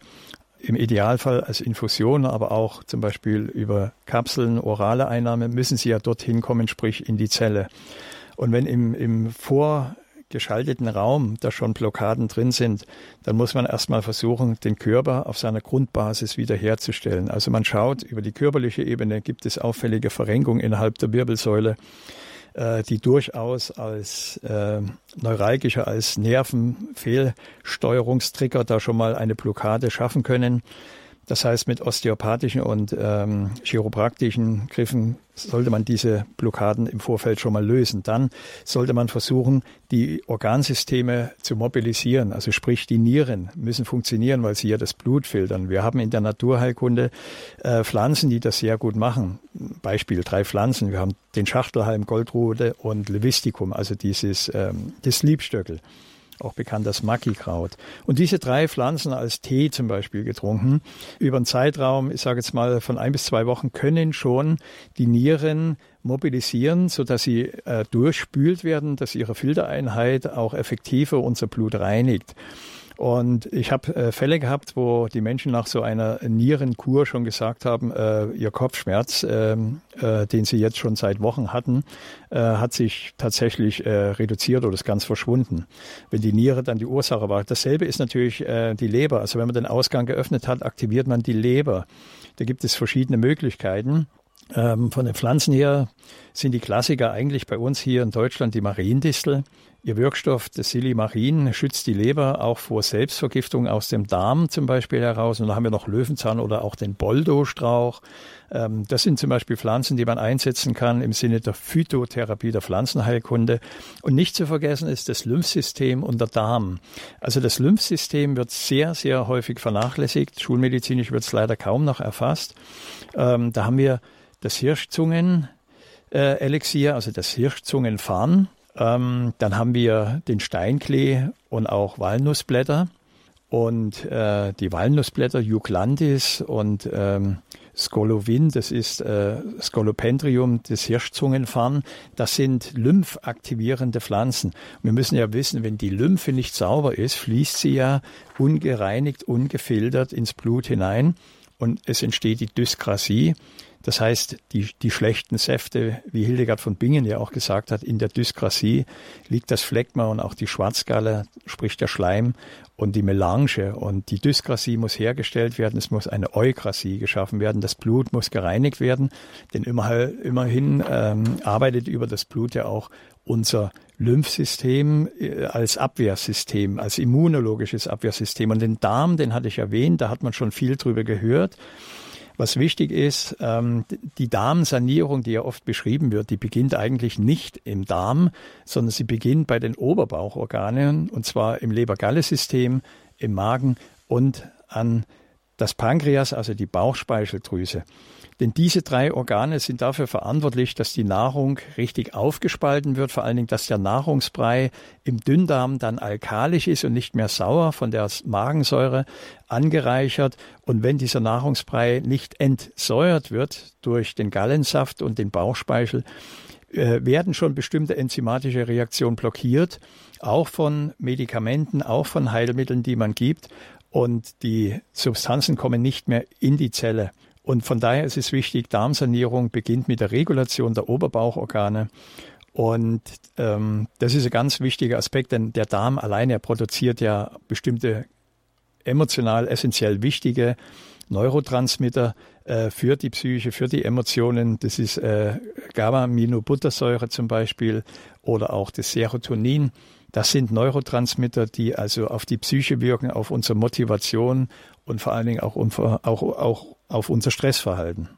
im Idealfall als Infusion, aber auch zum Beispiel über Kapseln, orale Einnahme, müssen sie ja dorthin kommen, sprich in die Zelle. Und wenn im, im vorgeschalteten Raum da schon Blockaden drin sind, dann muss man erstmal versuchen, den Körper auf seiner Grundbasis wiederherzustellen. Also man schaut über die körperliche Ebene, gibt es auffällige Verrenkungen innerhalb der Wirbelsäule äh, die durchaus als äh, neuralgischer, als Nervenfehlsteuerungstrigger da schon mal eine Blockade schaffen können. Das heißt, mit osteopathischen und ähm, chiropraktischen Griffen sollte man diese Blockaden im Vorfeld schon mal lösen. Dann sollte man versuchen, die Organsysteme zu mobilisieren. Also sprich, die Nieren müssen funktionieren, weil sie ja das Blut filtern. Wir haben in der Naturheilkunde äh, Pflanzen, die das sehr gut machen. Beispiel drei Pflanzen. Wir haben den Schachtelhalm, Goldrode und Levisticum, also dieses ähm, das Liebstöckel auch bekannt als Makikraut. Und diese drei Pflanzen als Tee zum Beispiel getrunken, über einen Zeitraum, ich sage jetzt mal von ein bis zwei Wochen, können schon die Nieren mobilisieren, sodass sie äh, durchspült werden, dass ihre Filtereinheit auch effektiver unser Blut reinigt. Und ich habe äh, Fälle gehabt, wo die Menschen nach so einer Nierenkur schon gesagt haben, äh, ihr Kopfschmerz, äh, äh, den sie jetzt schon seit Wochen hatten, äh, hat sich tatsächlich äh, reduziert oder ist ganz verschwunden, wenn die Niere dann die Ursache war. Dasselbe ist natürlich äh, die Leber. Also wenn man den Ausgang geöffnet hat, aktiviert man die Leber. Da gibt es verschiedene Möglichkeiten. Ähm, von den Pflanzen her sind die Klassiker eigentlich bei uns hier in Deutschland die Mariendistel Ihr Wirkstoff, das Silimarin, schützt die Leber auch vor Selbstvergiftung aus dem Darm zum Beispiel heraus. Und da haben wir noch Löwenzahn oder auch den Boldo-Strauch. Ähm, das sind zum Beispiel Pflanzen, die man einsetzen kann im Sinne der Phytotherapie, der Pflanzenheilkunde. Und nicht zu vergessen ist das Lymphsystem und der Darm. Also das Lymphsystem wird sehr, sehr häufig vernachlässigt. Schulmedizinisch wird es leider kaum noch erfasst. Ähm, da haben wir das Hirschzungen-Elixier, also das Hirschzungenfarn. Ähm, dann haben wir den Steinklee und auch Walnussblätter und äh, die Walnussblätter Euclandis und ähm, Scolovin, das ist äh, Scolopendrium, das Hirschzungenfarn, das sind lymphaktivierende Pflanzen. Wir müssen ja wissen, wenn die Lymphe nicht sauber ist, fließt sie ja ungereinigt, ungefiltert ins Blut hinein und es entsteht die Dyskrasie. Das heißt, die, die schlechten Säfte, wie Hildegard von Bingen ja auch gesagt hat, in der Dyskrasie liegt das Phlegma und auch die Schwarzgalle, sprich der Schleim und die Melange. Und die Dyskrasie muss hergestellt werden, es muss eine Eukrasie geschaffen werden, das Blut muss gereinigt werden, denn immerhin ähm, arbeitet über das Blut ja auch unser Lymphsystem äh, als Abwehrsystem, als immunologisches Abwehrsystem. Und den Darm, den hatte ich erwähnt, da hat man schon viel drüber gehört. Was wichtig ist, ähm, die Darmsanierung, die ja oft beschrieben wird, die beginnt eigentlich nicht im Darm, sondern sie beginnt bei den Oberbauchorganen und zwar im Leber-Galle-System, im Magen und an das Pankreas, also die Bauchspeicheldrüse. Denn diese drei Organe sind dafür verantwortlich, dass die Nahrung richtig aufgespalten wird, vor allen Dingen, dass der Nahrungsbrei im Dünndarm dann alkalisch ist und nicht mehr sauer von der Magensäure angereichert. Und wenn dieser Nahrungsbrei nicht entsäuert wird durch den Gallensaft und den Bauchspeichel, äh, werden schon bestimmte enzymatische Reaktionen blockiert, auch von Medikamenten, auch von Heilmitteln, die man gibt. Und die Substanzen kommen nicht mehr in die Zelle. Und von daher ist es wichtig, Darmsanierung beginnt mit der Regulation der Oberbauchorgane. Und ähm, das ist ein ganz wichtiger Aspekt, denn der Darm alleine produziert ja bestimmte emotional essentiell wichtige Neurotransmitter äh, für die Psyche, für die Emotionen. Das ist äh, Gamma-Aminobuttersäure zum Beispiel oder auch das Serotonin. Das sind Neurotransmitter, die also auf die Psyche wirken, auf unsere Motivation und vor allen Dingen auch, auch, auch auf unser Stressverhalten.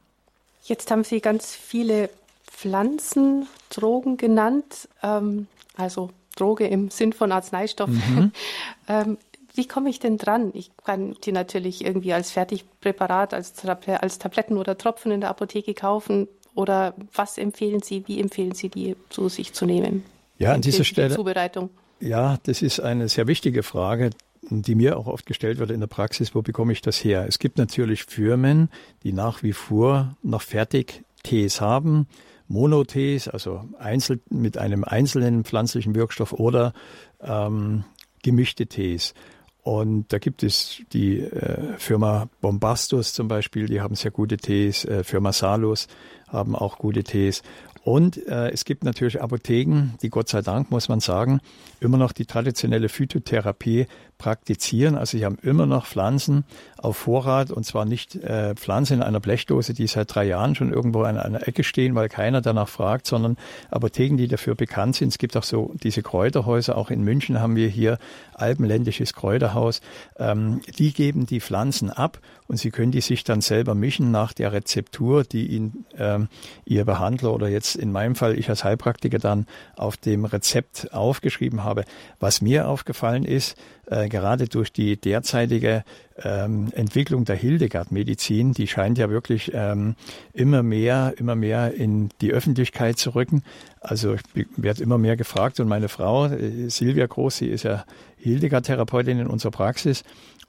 Jetzt haben Sie ganz viele Pflanzendrogen genannt, ähm, also Droge im Sinn von Arzneistoff. Mhm. ähm, wie komme ich denn dran? Ich kann die natürlich irgendwie als Fertigpräparat, als, als Tabletten oder Tropfen in der Apotheke kaufen. Oder was empfehlen Sie, wie empfehlen Sie die zu sich zu nehmen? Ja, an dieser Stelle. Die Zubereitung. Ja, das ist eine sehr wichtige Frage, die mir auch oft gestellt wird in der Praxis. Wo bekomme ich das her? Es gibt natürlich Firmen, die nach wie vor noch Fertigtees haben. Monotees, also einzeln mit einem einzelnen pflanzlichen Wirkstoff oder ähm, gemischte Tees. Und da gibt es die äh, Firma Bombastus zum Beispiel, die haben sehr gute Tees. Äh, Firma Salus haben auch gute Tees. Und äh, es gibt natürlich Apotheken, die Gott sei Dank, muss man sagen, immer noch die traditionelle Phytotherapie praktizieren. Also sie haben immer noch Pflanzen auf Vorrat und zwar nicht äh, Pflanzen in einer Blechdose, die seit drei Jahren schon irgendwo an einer Ecke stehen, weil keiner danach fragt, sondern Apotheken, die dafür bekannt sind. Es gibt auch so diese Kräuterhäuser. Auch in München haben wir hier Alpenländisches Kräuterhaus. Ähm, die geben die Pflanzen ab und Sie können die sich dann selber mischen nach der Rezeptur, die Ihnen ähm, Ihr Behandler oder jetzt in meinem Fall ich als Heilpraktiker dann auf dem Rezept aufgeschrieben habe. Was mir aufgefallen ist, äh, gerade durch die derzeitige ähm, Entwicklung der Hildegard-Medizin, die scheint ja wirklich ähm, immer mehr, immer mehr in die Öffentlichkeit zu rücken. Also ich werde immer mehr gefragt und meine Frau, äh, Silvia Groß, sie ist ja Hildegard-Therapeutin in unserer Praxis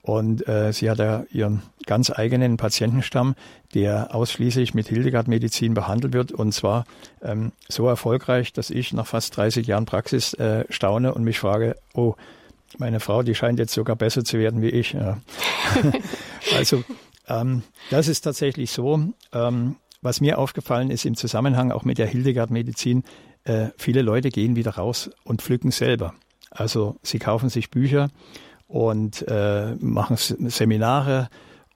und äh, sie hat ja ihren ganz eigenen Patientenstamm, der ausschließlich mit Hildegard-Medizin behandelt wird und zwar ähm, so erfolgreich, dass ich nach fast 30 Jahren Praxis äh, staune und mich frage, oh, meine Frau, die scheint jetzt sogar besser zu werden wie ich. Ja. also ähm, das ist tatsächlich so. Ähm, was mir aufgefallen ist im Zusammenhang auch mit der Hildegard-Medizin, äh, viele Leute gehen wieder raus und pflücken selber. Also sie kaufen sich Bücher und äh, machen Seminare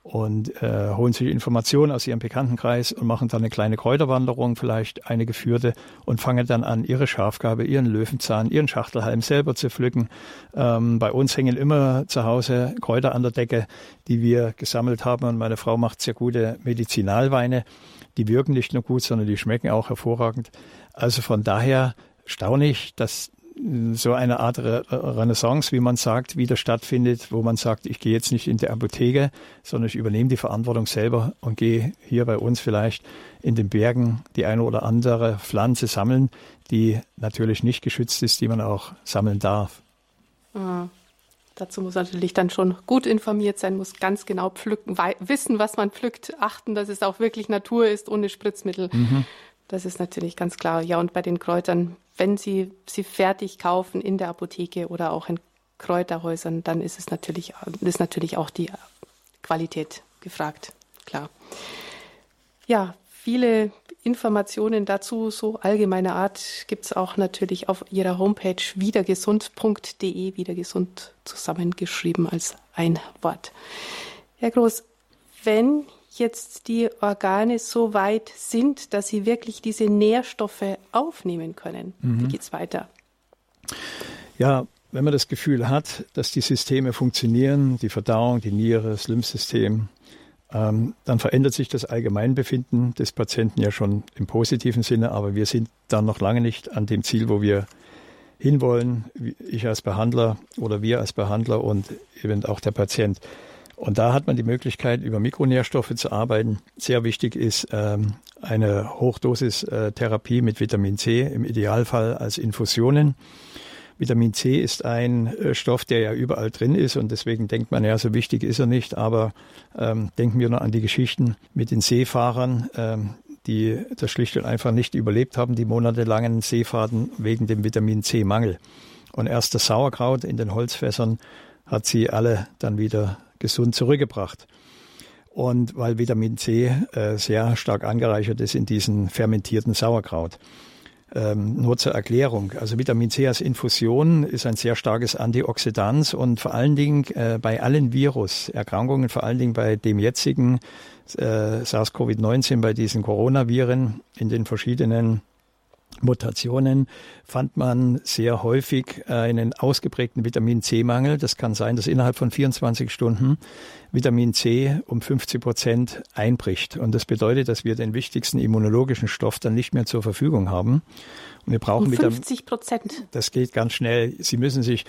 und äh, holen sich Informationen aus ihrem Bekanntenkreis und machen dann eine kleine Kräuterwanderung, vielleicht eine geführte, und fangen dann an, ihre Schafgabe, ihren Löwenzahn, ihren Schachtelhalm selber zu pflücken. Ähm, bei uns hängen immer zu Hause Kräuter an der Decke, die wir gesammelt haben. Und meine Frau macht sehr gute Medizinalweine. Die wirken nicht nur gut, sondern die schmecken auch hervorragend. Also von daher staune ich, dass so eine Art Renaissance, wie man sagt, wieder stattfindet, wo man sagt, ich gehe jetzt nicht in die Apotheke, sondern ich übernehme die Verantwortung selber und gehe hier bei uns vielleicht in den Bergen die eine oder andere Pflanze sammeln, die natürlich nicht geschützt ist, die man auch sammeln darf. Mhm. Dazu muss natürlich dann schon gut informiert sein, muss ganz genau pflücken, wissen, was man pflückt, achten, dass es auch wirklich Natur ist, ohne Spritzmittel. Mhm. Das ist natürlich ganz klar. Ja, und bei den Kräutern, wenn Sie sie fertig kaufen in der Apotheke oder auch in Kräuterhäusern, dann ist es natürlich, ist natürlich auch die Qualität gefragt. Klar. Ja, viele Informationen dazu, so allgemeiner Art, gibt es auch natürlich auf Ihrer Homepage wiedergesund.de, wiedergesund zusammengeschrieben als ein Wort. Herr Groß, wenn jetzt die Organe so weit sind, dass sie wirklich diese Nährstoffe aufnehmen können? Mhm. Wie geht es weiter? Ja, wenn man das Gefühl hat, dass die Systeme funktionieren, die Verdauung, die Niere, das Lymphsystem, ähm, dann verändert sich das Allgemeinbefinden des Patienten ja schon im positiven Sinne, aber wir sind dann noch lange nicht an dem Ziel, wo wir hinwollen, ich als Behandler oder wir als Behandler und eben auch der Patient. Und da hat man die Möglichkeit, über Mikronährstoffe zu arbeiten. Sehr wichtig ist ähm, eine Hochdosis-Therapie mit Vitamin C, im Idealfall als Infusionen. Vitamin C ist ein äh, Stoff, der ja überall drin ist und deswegen denkt man ja, so wichtig ist er nicht. Aber ähm, denken wir nur an die Geschichten mit den Seefahrern, ähm, die das schlicht und einfach nicht überlebt haben, die monatelangen Seefahrten wegen dem Vitamin C-Mangel. Und erst das Sauerkraut in den Holzfässern hat sie alle dann wieder gesund zurückgebracht. Und weil Vitamin C äh, sehr stark angereichert ist in diesen fermentierten Sauerkraut. Ähm, nur zur Erklärung. Also Vitamin C als Infusion ist ein sehr starkes Antioxidant und vor allen Dingen äh, bei allen Viruserkrankungen, vor allen Dingen bei dem jetzigen äh, SARS-CoV-19, bei diesen Coronaviren in den verschiedenen Mutationen fand man sehr häufig einen ausgeprägten Vitamin C-Mangel. Das kann sein, dass innerhalb von 24 Stunden Vitamin C um 50 Prozent einbricht. Und das bedeutet, dass wir den wichtigsten immunologischen Stoff dann nicht mehr zur Verfügung haben. Und wir brauchen um 50 Prozent. Das geht ganz schnell. Sie müssen sich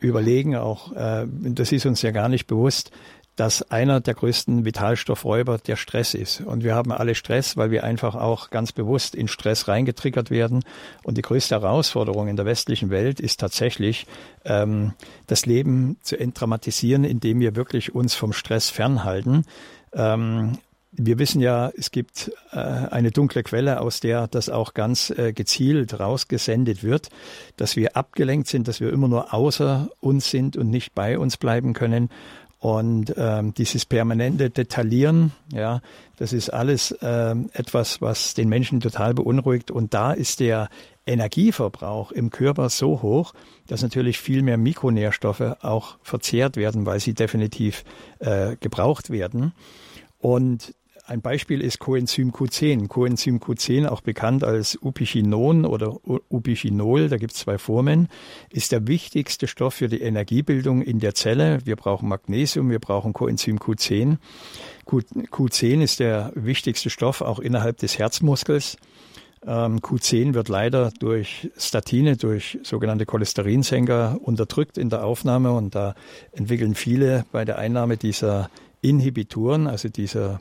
überlegen, auch äh, das ist uns ja gar nicht bewusst, dass einer der größten Vitalstoffräuber der Stress ist. Und wir haben alle Stress, weil wir einfach auch ganz bewusst in Stress reingetriggert werden. Und die größte Herausforderung in der westlichen Welt ist tatsächlich, ähm, das Leben zu entdramatisieren, indem wir wirklich uns vom Stress fernhalten. Ähm, wir wissen ja, es gibt äh, eine dunkle Quelle, aus der das auch ganz äh, gezielt rausgesendet wird, dass wir abgelenkt sind, dass wir immer nur außer uns sind und nicht bei uns bleiben können. Und ähm, dieses permanente Detaillieren, ja, das ist alles ähm, etwas, was den Menschen total beunruhigt. Und da ist der Energieverbrauch im Körper so hoch, dass natürlich viel mehr Mikronährstoffe auch verzehrt werden, weil sie definitiv äh, gebraucht werden. Und ein Beispiel ist Coenzym Q10. Coenzym Q10, auch bekannt als Upichinon oder Upichinol, da gibt es zwei Formen, ist der wichtigste Stoff für die Energiebildung in der Zelle. Wir brauchen Magnesium, wir brauchen Coenzym Q10. Q10 ist der wichtigste Stoff auch innerhalb des Herzmuskels. Ähm, Q10 wird leider durch Statine, durch sogenannte Cholesterinsenker unterdrückt in der Aufnahme und da entwickeln viele bei der Einnahme dieser Inhibitoren, also dieser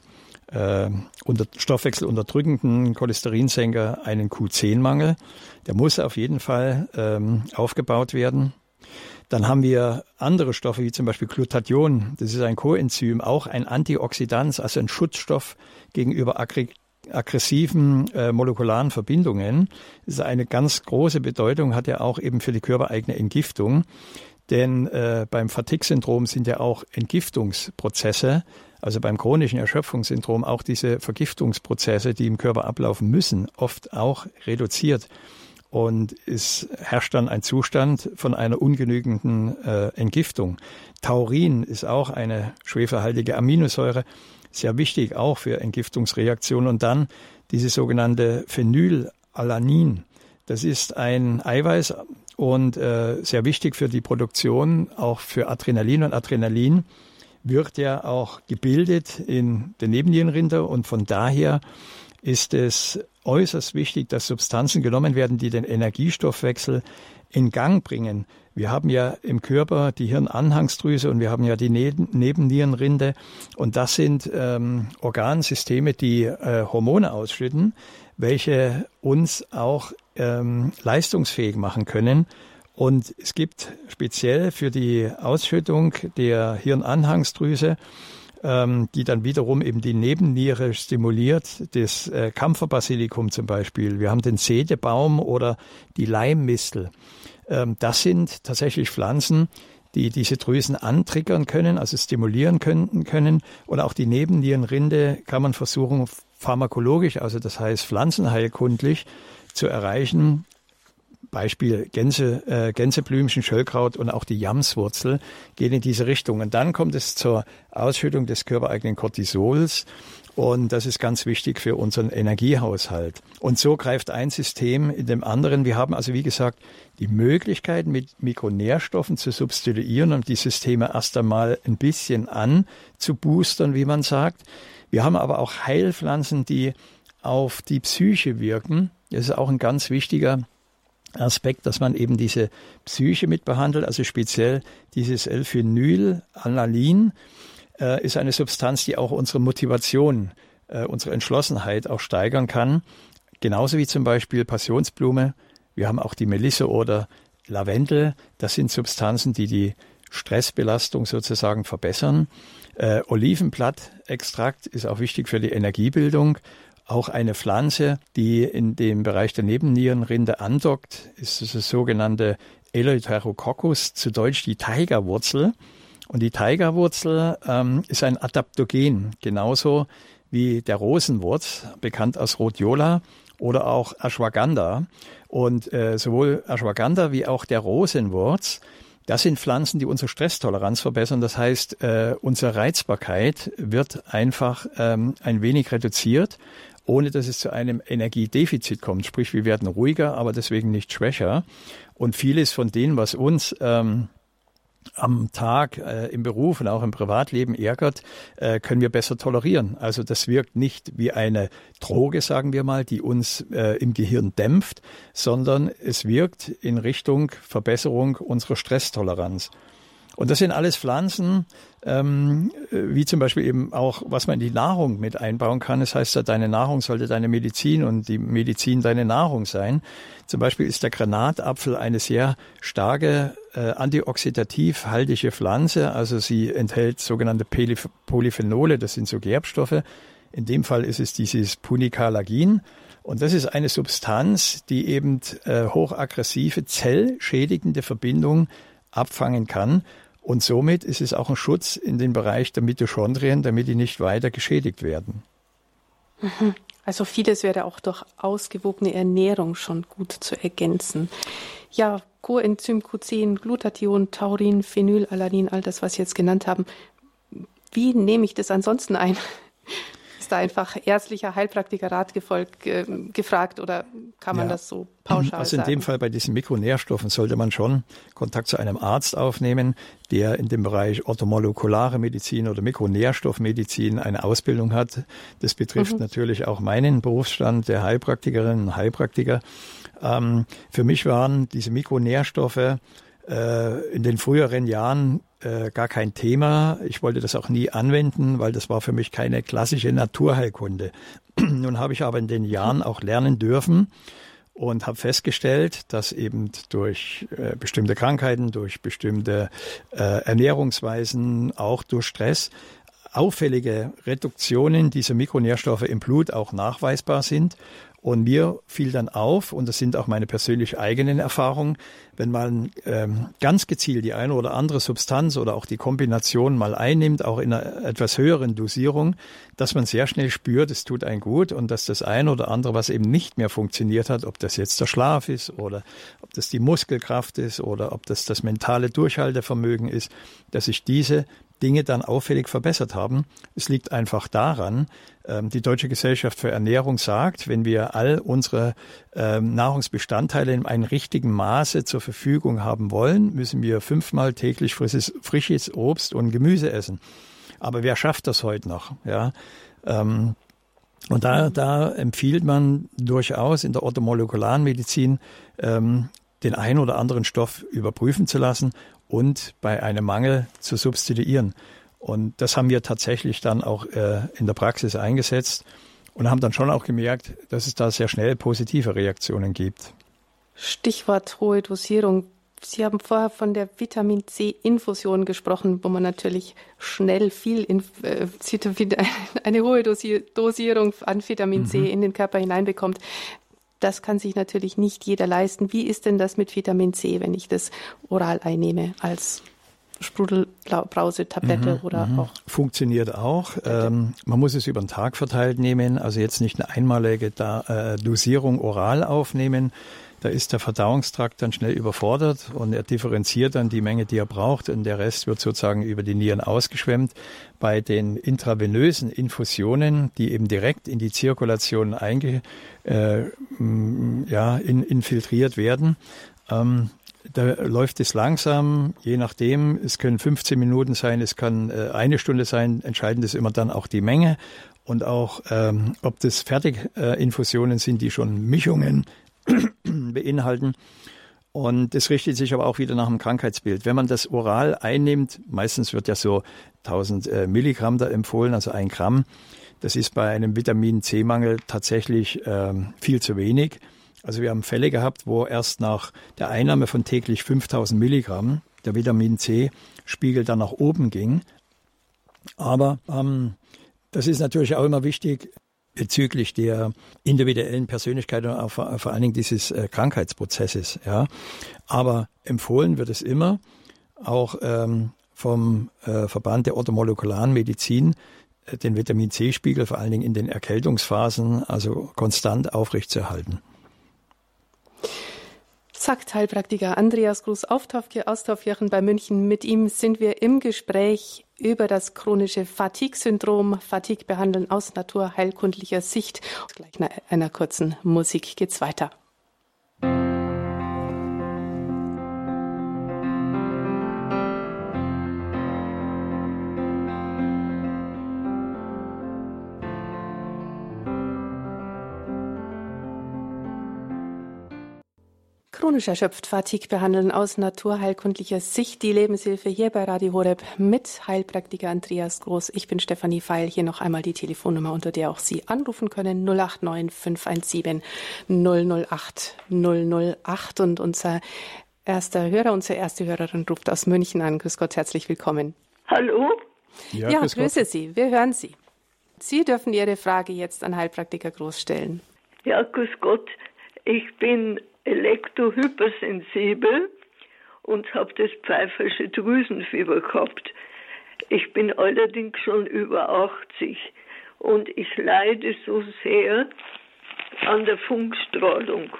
äh, unter stoffwechselunterdrückenden Cholesterinsenker einen Q10-Mangel. Der muss auf jeden Fall ähm, aufgebaut werden. Dann haben wir andere Stoffe, wie zum Beispiel Glutathion. Das ist ein Coenzym, auch ein Antioxidant, also ein Schutzstoff gegenüber aggressiven äh, molekularen Verbindungen. Das ist eine ganz große Bedeutung, hat ja auch eben für die körpereigene Entgiftung. Denn äh, beim Fatigue-Syndrom sind ja auch Entgiftungsprozesse also beim chronischen Erschöpfungssyndrom auch diese Vergiftungsprozesse, die im Körper ablaufen müssen, oft auch reduziert. und es herrscht dann ein Zustand von einer ungenügenden äh, Entgiftung. Taurin ist auch eine schwefelhaltige Aminosäure, sehr wichtig auch für Entgiftungsreaktionen. Und dann diese sogenannte Phenylalanin. Das ist ein Eiweiß und äh, sehr wichtig für die Produktion, auch für Adrenalin. Und Adrenalin wird ja auch gebildet in den Nebennierenrinder und von daher ist es äußerst wichtig, dass Substanzen genommen werden, die den Energiestoffwechsel in Gang bringen. Wir haben ja im Körper die Hirnanhangsdrüse und wir haben ja die Nebennierenrinde und das sind ähm, Organsysteme, die äh, Hormone ausschütten, welche uns auch ähm, leistungsfähig machen können. Und es gibt speziell für die Ausschüttung der Hirnanhangsdrüse ähm, die dann wiederum eben die Nebenniere stimuliert, das äh, Kampferbasilikum zum Beispiel. Wir haben den Sedebaum oder die Leimmistel. Ähm, das sind tatsächlich Pflanzen, die diese Drüsen antriggern können, also stimulieren können, können. Und auch die Nebennierenrinde kann man versuchen, pharmakologisch, also das heißt pflanzenheilkundlich, zu erreichen, Beispiel Gänse, äh, Gänseblümchen, Schöllkraut und auch die Jamswurzel gehen in diese Richtung. Und dann kommt es zur Ausschüttung des körpereigenen Cortisols. Und das ist ganz wichtig für unseren Energiehaushalt. Und so greift ein System in dem anderen. Wir haben also, wie gesagt, die Möglichkeit, mit Mikronährstoffen zu substituieren und die Systeme erst einmal ein bisschen an zu boostern, wie man sagt. Wir haben aber auch Heilpflanzen, die auf die Psyche wirken. Das ist auch ein ganz wichtiger Aspekt, dass man eben diese Psyche mit behandelt, also speziell dieses L-Phenylalaniin äh, ist eine Substanz, die auch unsere Motivation, äh, unsere Entschlossenheit auch steigern kann. Genauso wie zum Beispiel Passionsblume. Wir haben auch die Melisse oder Lavendel. Das sind Substanzen, die die Stressbelastung sozusagen verbessern. Äh, Olivenblattextrakt ist auch wichtig für die Energiebildung auch eine Pflanze, die in dem Bereich der Nebennierenrinde andockt, ist das sogenannte Eleutherococcus, zu Deutsch die Tigerwurzel. Und die Tigerwurzel ähm, ist ein Adaptogen, genauso wie der Rosenwurz, bekannt als Rhodiola oder auch Ashwagandha. Und äh, sowohl Ashwagandha wie auch der Rosenwurz, das sind Pflanzen, die unsere Stresstoleranz verbessern. Das heißt, äh, unsere Reizbarkeit wird einfach ähm, ein wenig reduziert ohne dass es zu einem Energiedefizit kommt. Sprich, wir werden ruhiger, aber deswegen nicht schwächer. Und vieles von dem, was uns ähm, am Tag äh, im Beruf und auch im Privatleben ärgert, äh, können wir besser tolerieren. Also das wirkt nicht wie eine Droge, sagen wir mal, die uns äh, im Gehirn dämpft, sondern es wirkt in Richtung Verbesserung unserer Stresstoleranz. Und das sind alles Pflanzen, ähm, wie zum Beispiel eben auch, was man in die Nahrung mit einbauen kann. Das heißt, deine Nahrung sollte deine Medizin und die Medizin deine Nahrung sein. Zum Beispiel ist der Granatapfel eine sehr starke äh, antioxidativ haltige Pflanze. Also sie enthält sogenannte Polyphenole, das sind so Gerbstoffe. In dem Fall ist es dieses Punicalagin. Und das ist eine Substanz, die eben äh, hochaggressive, zellschädigende Verbindungen abfangen kann und somit ist es auch ein Schutz in den Bereich der Mitochondrien, damit die nicht weiter geschädigt werden. Mhm. Also vieles wäre auch durch ausgewogene Ernährung schon gut zu ergänzen. Ja, Coenzym Q10, Glutathion, Taurin, Phenylalanin, all das, was Sie jetzt genannt haben. Wie nehme ich das ansonsten ein? Da einfach ärztlicher Heilpraktiker gefolgt, äh, gefragt oder kann man ja. das so pauschal Also in sagen? dem Fall bei diesen Mikronährstoffen sollte man schon Kontakt zu einem Arzt aufnehmen, der in dem Bereich orthomolekulare Medizin oder Mikronährstoffmedizin eine Ausbildung hat. Das betrifft mhm. natürlich auch meinen Berufsstand der Heilpraktikerinnen und Heilpraktiker. Ähm, für mich waren diese Mikronährstoffe äh, in den früheren Jahren äh, gar kein Thema. Ich wollte das auch nie anwenden, weil das war für mich keine klassische Naturheilkunde. Nun habe ich aber in den Jahren auch lernen dürfen und habe festgestellt, dass eben durch äh, bestimmte Krankheiten, durch bestimmte äh, Ernährungsweisen, auch durch Stress, auffällige Reduktionen dieser Mikronährstoffe im Blut auch nachweisbar sind. Und mir fiel dann auf, und das sind auch meine persönlich eigenen Erfahrungen, wenn man ähm, ganz gezielt die eine oder andere Substanz oder auch die Kombination mal einnimmt, auch in einer etwas höheren Dosierung, dass man sehr schnell spürt, es tut einen gut und dass das eine oder andere, was eben nicht mehr funktioniert hat, ob das jetzt der Schlaf ist oder ob das die Muskelkraft ist oder ob das das mentale Durchhaltevermögen ist, dass sich diese Dinge dann auffällig verbessert haben. Es liegt einfach daran, ähm, die Deutsche Gesellschaft für Ernährung sagt, wenn wir all unsere ähm, Nahrungsbestandteile in einem richtigen Maße zur Verfügung haben wollen, müssen wir fünfmal täglich frisches, frisches Obst und Gemüse essen. Aber wer schafft das heute noch? Ja, ähm, und da, da empfiehlt man durchaus in der orthomolekularen Medizin ähm, den einen oder anderen Stoff überprüfen zu lassen und bei einem Mangel zu substituieren. Und das haben wir tatsächlich dann auch äh, in der Praxis eingesetzt und haben dann schon auch gemerkt, dass es da sehr schnell positive Reaktionen gibt. Stichwort hohe Dosierung. Sie haben vorher von der Vitamin C-Infusion gesprochen, wo man natürlich schnell viel, in, äh, eine hohe Dosierung an Vitamin mhm. C in den Körper hineinbekommt. Das kann sich natürlich nicht jeder leisten. Wie ist denn das mit Vitamin C, wenn ich das oral einnehme als Sprudelbrause-Tablette mhm, oder mhm. auch. Funktioniert auch. Ähm, man muss es über den Tag verteilt nehmen, also jetzt nicht eine einmalige da, äh, Dosierung oral aufnehmen. Da ist der Verdauungstrakt dann schnell überfordert und er differenziert dann die Menge, die er braucht und der Rest wird sozusagen über die Nieren ausgeschwemmt. Bei den intravenösen Infusionen, die eben direkt in die Zirkulation einge, äh, ja, in, infiltriert werden, ähm, da läuft es langsam, je nachdem. Es können 15 Minuten sein, es kann äh, eine Stunde sein. Entscheidend ist immer dann auch die Menge und auch, ähm, ob das Fertiginfusionen sind, die schon Mischungen beinhalten. Und das richtet sich aber auch wieder nach dem Krankheitsbild. Wenn man das oral einnimmt, meistens wird ja so 1000 äh, Milligramm da empfohlen, also ein Gramm. Das ist bei einem Vitamin C-Mangel tatsächlich ähm, viel zu wenig. Also wir haben Fälle gehabt, wo erst nach der Einnahme von täglich 5000 Milligramm der Vitamin C-Spiegel dann nach oben ging. Aber ähm, das ist natürlich auch immer wichtig, bezüglich der individuellen Persönlichkeit und vor, vor allen Dingen dieses äh, Krankheitsprozesses. Ja. Aber empfohlen wird es immer, auch ähm, vom äh, Verband der orthomolekularen Medizin, äh, den Vitamin C-Spiegel vor allen Dingen in den Erkältungsphasen also konstant aufrechtzuerhalten sagt Heilpraktiker Andreas Gruß aus Taufkirchen bei München. Mit ihm sind wir im Gespräch über das chronische Fatigue-Syndrom, Fatigue behandeln aus naturheilkundlicher Sicht. Gleich nach einer kurzen Musik geht's weiter. Chronisch erschöpft Fatigue behandeln aus naturheilkundlicher Sicht. Die Lebenshilfe hier bei Radio Horeb mit Heilpraktiker Andreas Groß. Ich bin Stefanie Feil. Hier noch einmal die Telefonnummer, unter der auch Sie anrufen können. 089 517 008 008. Und unser erster Hörer, unsere erste Hörerin ruft aus München an. Grüß Gott, herzlich willkommen. Hallo? Ja, ja grüße Gott. Sie. Wir hören Sie. Sie dürfen Ihre Frage jetzt an Heilpraktiker Groß stellen. Ja, grüß Gott. Ich bin elektrohypersensibel und habe das pfeifersche Drüsenfieber gehabt. Ich bin allerdings schon über 80 und ich leide so sehr an der Funkstrahlung.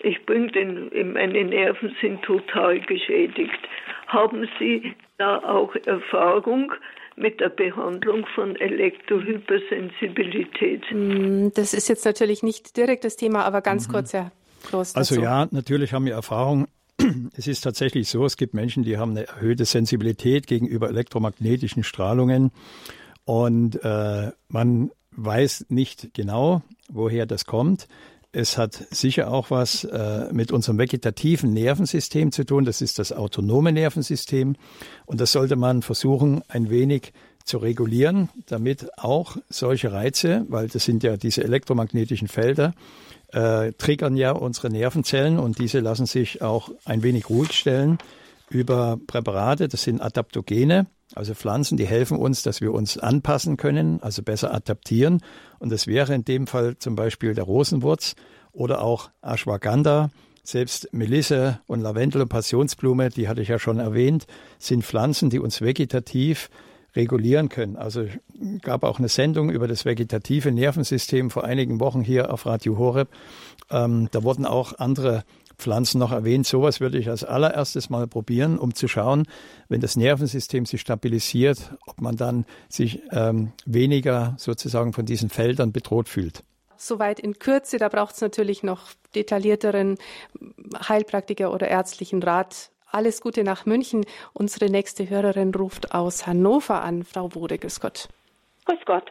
Ich bin den, meine Nerven sind total geschädigt. Haben Sie da auch Erfahrung mit der Behandlung von Elektrohypersensibilität? Hm, das ist jetzt natürlich nicht direkt das Thema, aber ganz mhm. kurz, Herr Kloster also ja, natürlich haben wir Erfahrung. Es ist tatsächlich so, es gibt Menschen, die haben eine erhöhte Sensibilität gegenüber elektromagnetischen Strahlungen und äh, man weiß nicht genau, woher das kommt. Es hat sicher auch was äh, mit unserem vegetativen Nervensystem zu tun. Das ist das autonome Nervensystem. Und das sollte man versuchen, ein wenig zu regulieren, damit auch solche Reize, weil das sind ja diese elektromagnetischen Felder, äh, triggern ja unsere Nervenzellen und diese lassen sich auch ein wenig ruhig stellen über Präparate, das sind Adaptogene, Also Pflanzen, die helfen uns, dass wir uns anpassen können, also besser adaptieren. Und das wäre in dem Fall zum Beispiel der Rosenwurz oder auch Ashwagandha. Selbst Melisse und Lavendel und Passionsblume, die hatte ich ja schon erwähnt, sind Pflanzen, die uns vegetativ regulieren können. Also gab auch eine Sendung über das vegetative Nervensystem vor einigen Wochen hier auf Radio Horeb. Ähm, da wurden auch andere Pflanzen noch erwähnt. Sowas würde ich als allererstes mal probieren, um zu schauen, wenn das Nervensystem sich stabilisiert, ob man dann sich ähm, weniger sozusagen von diesen Feldern bedroht fühlt. Soweit in Kürze, da braucht es natürlich noch detaillierteren Heilpraktiker oder ärztlichen Rat. Alles Gute nach München. Unsere nächste Hörerin ruft aus Hannover an. Frau Wode, grüß Gott. Grüß Gott.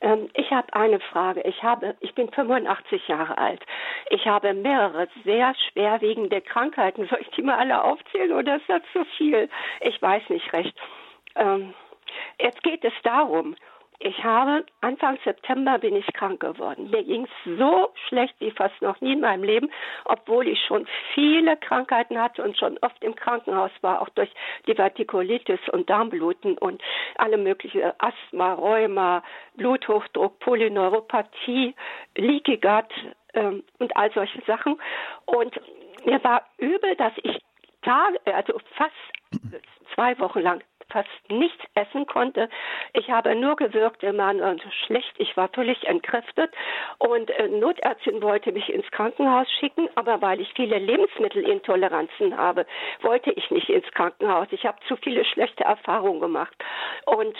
Ähm, ich habe eine Frage. Ich habe, ich bin 85 Jahre alt. Ich habe mehrere sehr schwerwiegende Krankheiten. Soll ich die mal alle aufzählen oder ist das zu viel? Ich weiß nicht recht. Ähm, jetzt geht es darum, ich habe Anfang September bin ich krank geworden. Mir ging es so schlecht wie fast noch nie in meinem Leben, obwohl ich schon viele Krankheiten hatte und schon oft im Krankenhaus war, auch durch Divertikulitis und Darmbluten und alle möglichen Asthma, Rheuma, Bluthochdruck, Polyneuropathie, Leaky Gut ähm, und all solche Sachen. Und mir war übel, dass ich Tage, also fast zwei Wochen lang fast nichts essen konnte. Ich habe nur gewirkt immer und schlecht. Ich war völlig entkräftet und äh, Notärztin wollte mich ins Krankenhaus schicken, aber weil ich viele Lebensmittelintoleranzen habe, wollte ich nicht ins Krankenhaus. Ich habe zu viele schlechte Erfahrungen gemacht und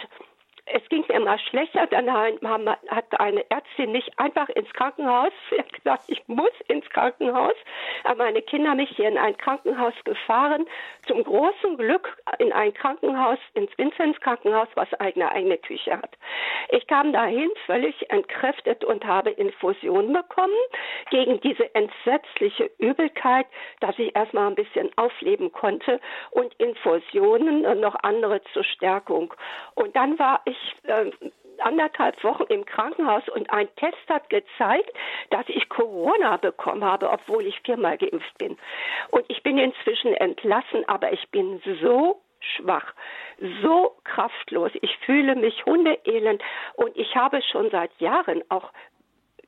es ging mir immer schlechter. Dann hat eine Ärztin mich einfach ins Krankenhaus. Gesagt, ich muss ins Krankenhaus. Aber meine Kinder mich hier in ein Krankenhaus gefahren. Zum großen Glück in ein Krankenhaus, ins Vinzenz Krankenhaus, was eine eigene Küche hat. Ich kam dahin völlig entkräftet und habe Infusionen bekommen gegen diese entsetzliche Übelkeit, dass ich erstmal ein bisschen aufleben konnte und Infusionen und noch andere zur Stärkung. Und dann war ich äh, anderthalb Wochen im Krankenhaus und ein Test hat gezeigt, dass ich Corona bekommen habe, obwohl ich viermal geimpft bin. Und ich bin inzwischen entlassen, aber ich bin so schwach, so kraftlos. Ich fühle mich hundeelend und ich habe schon seit Jahren auch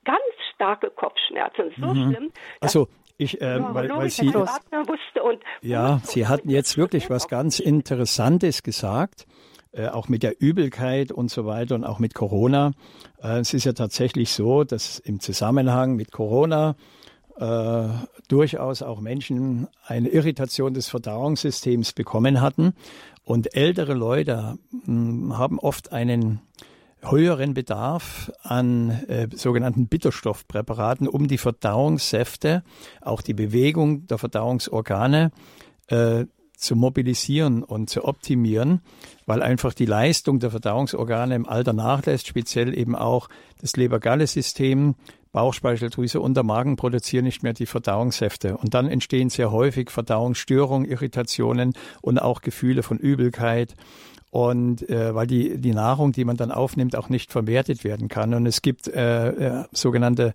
ganz starke Kopfschmerzen. So mhm. schlimm. Also ich, äh, weil, weil Sie, ja, Sie hatten jetzt wirklich was ganz Interessantes gesagt. Äh, auch mit der Übelkeit und so weiter und auch mit Corona. Äh, es ist ja tatsächlich so, dass im Zusammenhang mit Corona äh, durchaus auch Menschen eine Irritation des Verdauungssystems bekommen hatten. Und ältere Leute mh, hm, haben oft einen höheren Bedarf an äh, sogenannten Bitterstoffpräparaten, um die Verdauungssäfte, auch die Bewegung der Verdauungsorgane äh, zu mobilisieren und zu optimieren, weil einfach die Leistung der Verdauungsorgane im Alter nachlässt, speziell eben auch das Leber-Galle-System, Bauchspeicheldrüse und der Magen produzieren nicht mehr die Verdauungssäfte. Und dann entstehen sehr häufig Verdauungsstörungen, Irritationen und auch Gefühle von Übelkeit. Und äh, weil die, die Nahrung, die man dann aufnimmt, auch nicht verwertet werden kann. Und es gibt äh, äh, sogenannte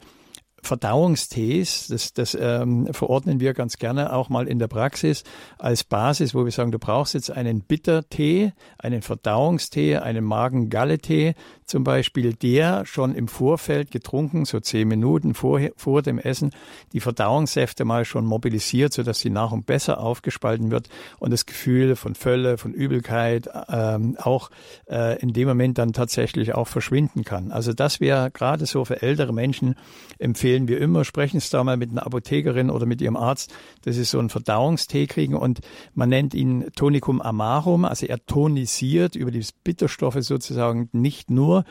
Verdauungstees, das, das ähm, verordnen wir ganz gerne auch mal in der Praxis als Basis, wo wir sagen, du brauchst jetzt einen Bittertee, einen Verdauungstee, einen Magen-Galle-Tee zum Beispiel, der schon im Vorfeld getrunken, so zehn Minuten vor, vor dem Essen, die Verdauungssäfte mal schon mobilisiert, sodass die Nahrung besser aufgespalten wird und das Gefühl von Völle, von Übelkeit ähm, auch äh, in dem Moment dann tatsächlich auch verschwinden kann. Also das wäre gerade so für ältere Menschen empfehlen wir immer, sprechen Sie da mal mit einer Apothekerin oder mit Ihrem Arzt, dass Sie so einen Verdauungstee kriegen und man nennt ihn Tonicum amarum, also er tonisiert über die Bitterstoffe sozusagen nicht nur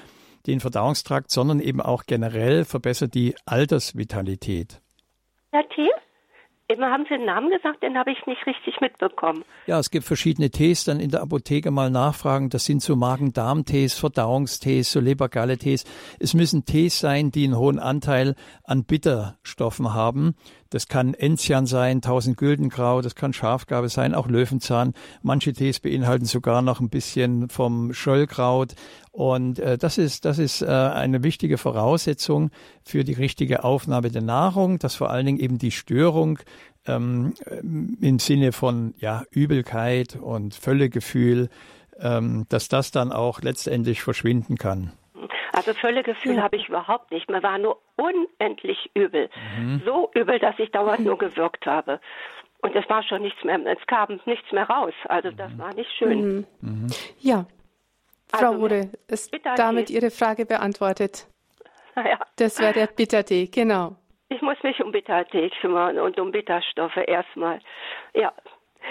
den Verdauungstrakt, sondern eben auch generell verbessert die Altersvitalität. Der Tee? Immer haben Sie einen Namen gesagt, den habe ich nicht richtig mitbekommen. Ja, es gibt verschiedene Tees, dann in der Apotheke mal nachfragen. Das sind so Magen-Darm-Tees, Verdauungstees, so Lebergalle-Tees. Es müssen Tees sein, die einen hohen Anteil an Bitterstoffen haben. Das kann Enzian sein, 1000 Güldengrau, das kann Schafgabe sein, auch Löwenzahn. Manche Tees beinhalten sogar noch ein bisschen vom Schollkraut. Und äh, das ist, das ist äh, eine wichtige Voraussetzung für die richtige Aufnahme der Nahrung, dass vor allen Dingen eben die Störung ähm, im Sinne von ja, Übelkeit und Völlegefühl ähm, dass das dann auch letztendlich verschwinden kann. Also Völlegefühl ja. habe ich überhaupt nicht. Mir war nur unendlich übel. Mhm. So übel, dass ich dauernd nur gewirkt habe. Und es war schon nichts mehr, es kam nichts mehr raus. Also das war nicht schön. Mhm. Mhm. Ja. Frau also, Ure, ist damit Ihre Frage beantwortet? Ja. Das wäre der Bittertee, genau. Ich muss mich um Bittertee kümmern und um Bitterstoffe erstmal. Ja,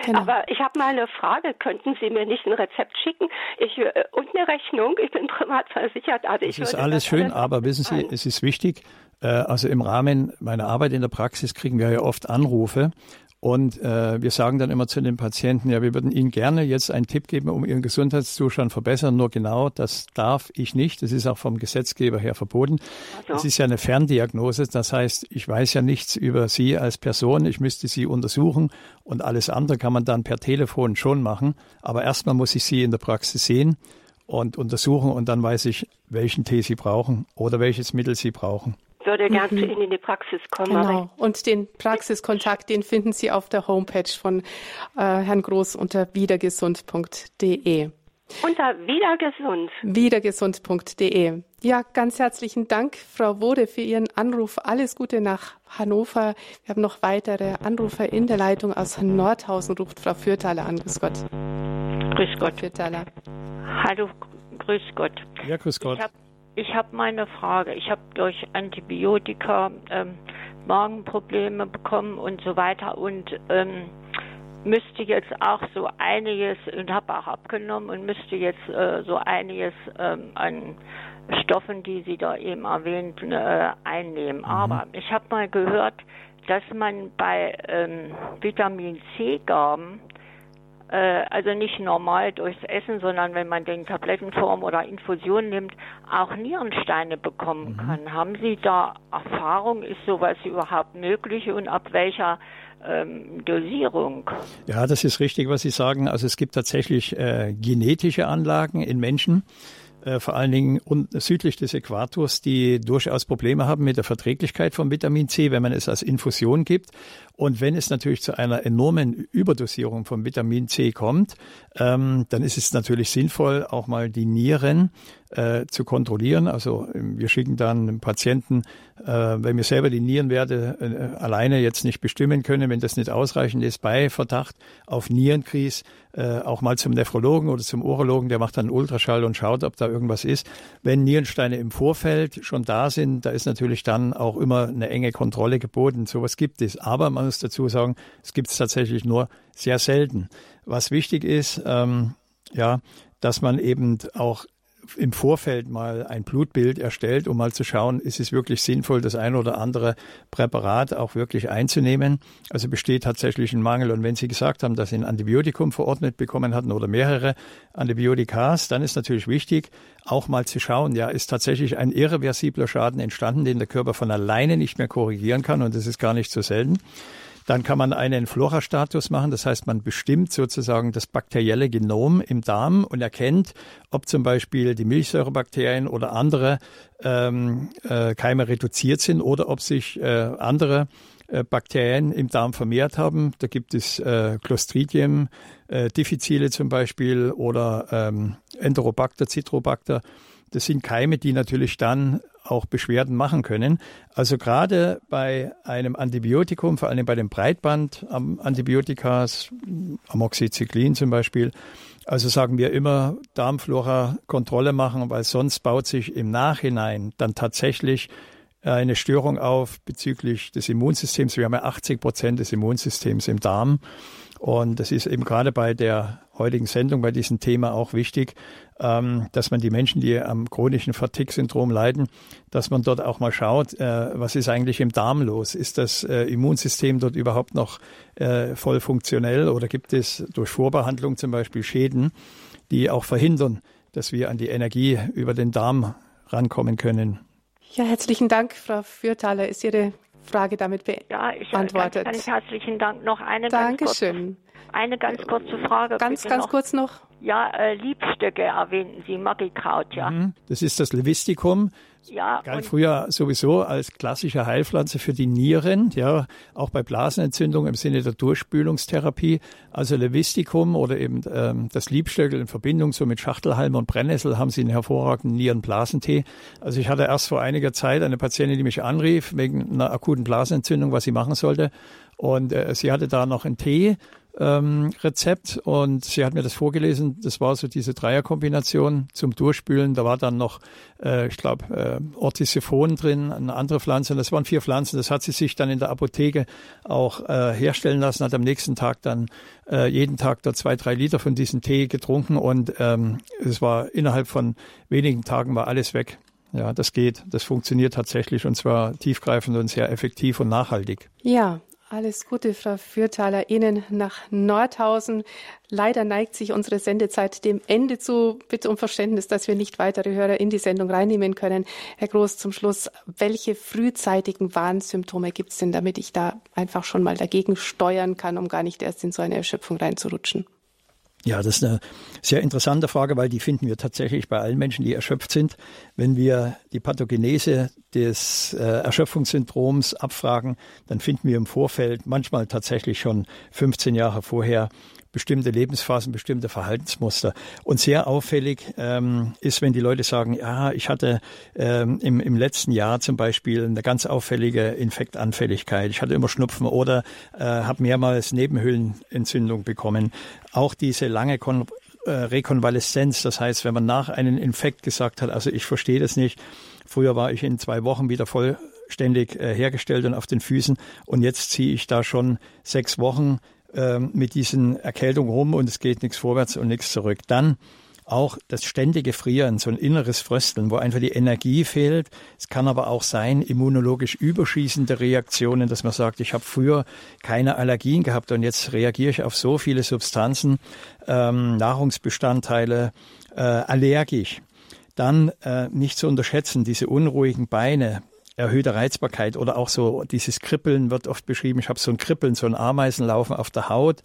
Genau. Aber ich habe mal eine Frage. Könnten Sie mir nicht ein Rezept schicken ich, äh, und eine Rechnung? Ich bin privat versichert. Also das ist alles das schön, alles aber wissen Sie, es ist wichtig, äh, also im Rahmen meiner Arbeit in der Praxis kriegen wir ja oft Anrufe und äh, wir sagen dann immer zu den Patienten, ja, wir würden Ihnen gerne jetzt einen Tipp geben, um Ihren Gesundheitszustand verbessern. Nur genau, das darf ich nicht. Das ist auch vom Gesetzgeber her verboten. Also. Das ist ja eine Ferndiagnose. Das heißt, ich weiß ja nichts über Sie als Person. Ich müsste Sie untersuchen und alles andere kann man dann per Telefon schon machen. Aber erstmal muss ich Sie in der Praxis sehen und untersuchen und dann weiß ich, welchen Tee Sie brauchen oder welches Mittel Sie brauchen würde gern mhm. zu Ihnen in die Praxis kommen. Genau. Und den Praxiskontakt, den finden Sie auf der Homepage von äh, Herrn Groß unter wiedergesund.de. Unter wiedergesund. Wiedergesund.de. Ja, ganz herzlichen Dank, Frau Wode, für Ihren Anruf. Alles Gute nach Hannover. Wir haben noch weitere Anrufer in der Leitung aus Nordhausen. Ruft Frau Fürthaler an. Grüß Gott. Grüß Gott. Fürthaler. Hallo, grüß Gott. Ja, grüß Gott. Ich habe ich habe meine Frage. Ich habe durch Antibiotika ähm, Magenprobleme bekommen und so weiter und ähm, müsste jetzt auch so einiges und habe auch abgenommen und müsste jetzt äh, so einiges ähm, an Stoffen, die Sie da eben erwähnten, äh, einnehmen. Mhm. Aber ich habe mal gehört, dass man bei ähm, Vitamin C-Gaben also nicht normal durchs Essen, sondern wenn man den Tablettenform oder Infusion nimmt, auch Nierensteine bekommen mhm. kann. Haben Sie da Erfahrung? Ist sowas überhaupt möglich und ab welcher ähm, Dosierung? Ja, das ist richtig, was Sie sagen. Also es gibt tatsächlich äh, genetische Anlagen in Menschen äh, vor allen Dingen südlich des Äquators, die durchaus Probleme haben mit der Verträglichkeit von Vitamin C, wenn man es als Infusion gibt. Und wenn es natürlich zu einer enormen Überdosierung von Vitamin C kommt, ähm, dann ist es natürlich sinnvoll, auch mal die Nieren äh, zu kontrollieren. Also ähm, wir schicken dann Patienten, äh, wenn wir selber die Nierenwerte äh, alleine jetzt nicht bestimmen können, wenn das nicht ausreichend ist, bei Verdacht auf Nierenkries, äh, auch mal zum Nephrologen oder zum Urologen, der macht dann Ultraschall und schaut, ob da irgendwas ist. Wenn Nierensteine im Vorfeld schon da sind, da ist natürlich dann auch immer eine enge Kontrolle geboten. Sowas gibt es. Aber man muss dazu sagen, es gibt es tatsächlich nur sehr selten. Was wichtig ist, ähm, ja, dass man eben auch im Vorfeld mal ein Blutbild erstellt, um mal zu schauen, ist es wirklich sinnvoll, das ein oder andere Präparat auch wirklich einzunehmen. Also besteht tatsächlich ein Mangel. Und wenn Sie gesagt haben, dass Sie ein Antibiotikum verordnet bekommen hatten oder mehrere Antibiotikas, dann ist natürlich wichtig, auch mal zu schauen, ja, ist tatsächlich ein irreversibler Schaden entstanden, den der Körper von alleine nicht mehr korrigieren kann. Und das ist gar nicht so selten. Dann kann man einen Flora-Status machen, das heißt, man bestimmt sozusagen das bakterielle Genom im Darm und erkennt, ob zum Beispiel die Milchsäurebakterien oder andere ähm, äh, Keime reduziert sind oder ob sich äh, andere äh, Bakterien im Darm vermehrt haben. Da gibt es äh, Clostridium äh, difficile zum Beispiel oder ähm, Enterobacter, Citrobacter. Das sind Keime, die natürlich dann auch Beschwerden machen können. Also gerade bei einem Antibiotikum, vor allem bei den Breitband-Antibiotikas, Amoxicillin zum Beispiel, also sagen wir immer Darmflora-Kontrolle machen, weil sonst baut sich im Nachhinein dann tatsächlich eine Störung auf bezüglich des Immunsystems. Wir haben ja 80 Prozent des Immunsystems im Darm. Und das ist eben gerade bei der heutigen Sendung, bei diesem Thema auch wichtig, ähm, dass man die Menschen, die am chronischen Fatigue-Syndrom leiden, dass man dort auch mal schaut, äh, was ist eigentlich im Darm los? Ist das äh, Immunsystem dort überhaupt noch äh, voll funktionell oder gibt es durch Vorbehandlung zum Beispiel Schäden, die auch verhindern, dass wir an die Energie über den Darm rankommen können? Ja, herzlichen Dank, Frau Fürthaler. Ist Ihre Frage damit beantwortet? Ja, ich, ganz, ganz herzlichen Dank. Noch eine Dankeschön. Ganz kurze, eine ganz kurze Frage. Ganz, ganz noch. kurz noch. Ja, äh, Liebstöcke erwähnten Sie, Magikraut, ja. Mhm. Das ist das Levisticum. Ja, galt früher sowieso als klassische Heilpflanze für die Nieren, ja, auch bei Blasenentzündung im Sinne der Durchspülungstherapie. Also Levisticum oder eben ähm, das Liebstöckel in Verbindung so mit Schachtelhalm und Brennnessel haben sie einen hervorragenden Nierenblasentee. Also ich hatte erst vor einiger Zeit eine Patientin, die mich anrief wegen einer akuten Blasenentzündung, was sie machen sollte. Und äh, sie hatte da noch einen Tee ähm, Rezept und sie hat mir das vorgelesen. Das war so diese Dreierkombination zum Durchspülen. Da war dann noch, äh, ich glaube, äh, Ortisiphon drin, eine andere Pflanze. Das waren vier Pflanzen. Das hat sie sich dann in der Apotheke auch äh, herstellen lassen, hat am nächsten Tag dann äh, jeden Tag da zwei, drei Liter von diesem Tee getrunken und ähm, es war innerhalb von wenigen Tagen war alles weg. Ja, das geht. Das funktioniert tatsächlich und zwar tiefgreifend und sehr effektiv und nachhaltig. Ja, alles Gute, Frau Fürthaler, Ihnen nach Nordhausen. Leider neigt sich unsere Sendezeit dem Ende zu. Bitte um Verständnis, dass wir nicht weitere Hörer in die Sendung reinnehmen können. Herr Groß, zum Schluss, welche frühzeitigen Warnsymptome gibt es denn, damit ich da einfach schon mal dagegen steuern kann, um gar nicht erst in so eine Erschöpfung reinzurutschen? Ja, das ist eine sehr interessante Frage, weil die finden wir tatsächlich bei allen Menschen, die erschöpft sind. Wenn wir die Pathogenese des äh, Erschöpfungssyndroms abfragen, dann finden wir im Vorfeld manchmal tatsächlich schon 15 Jahre vorher bestimmte Lebensphasen, bestimmte Verhaltensmuster. Und sehr auffällig ähm, ist, wenn die Leute sagen, ja, ich hatte ähm, im, im letzten Jahr zum Beispiel eine ganz auffällige Infektanfälligkeit. Ich hatte immer Schnupfen oder äh, habe mehrmals Nebenhöhlenentzündung bekommen. Auch diese lange Kon äh, Rekonvaleszenz, das heißt, wenn man nach einem Infekt gesagt hat, also ich verstehe das nicht, früher war ich in zwei Wochen wieder vollständig äh, hergestellt und auf den Füßen und jetzt ziehe ich da schon sechs Wochen mit diesen Erkältungen rum und es geht nichts vorwärts und nichts zurück. Dann auch das ständige Frieren, so ein inneres Frösteln, wo einfach die Energie fehlt. Es kann aber auch sein, immunologisch überschießende Reaktionen, dass man sagt, ich habe früher keine Allergien gehabt und jetzt reagiere ich auf so viele Substanzen, ähm, Nahrungsbestandteile äh, allergisch. Dann äh, nicht zu unterschätzen, diese unruhigen Beine, erhöhte Reizbarkeit oder auch so dieses Kribbeln wird oft beschrieben. Ich habe so ein Kribbeln, so ein Ameisenlaufen auf der Haut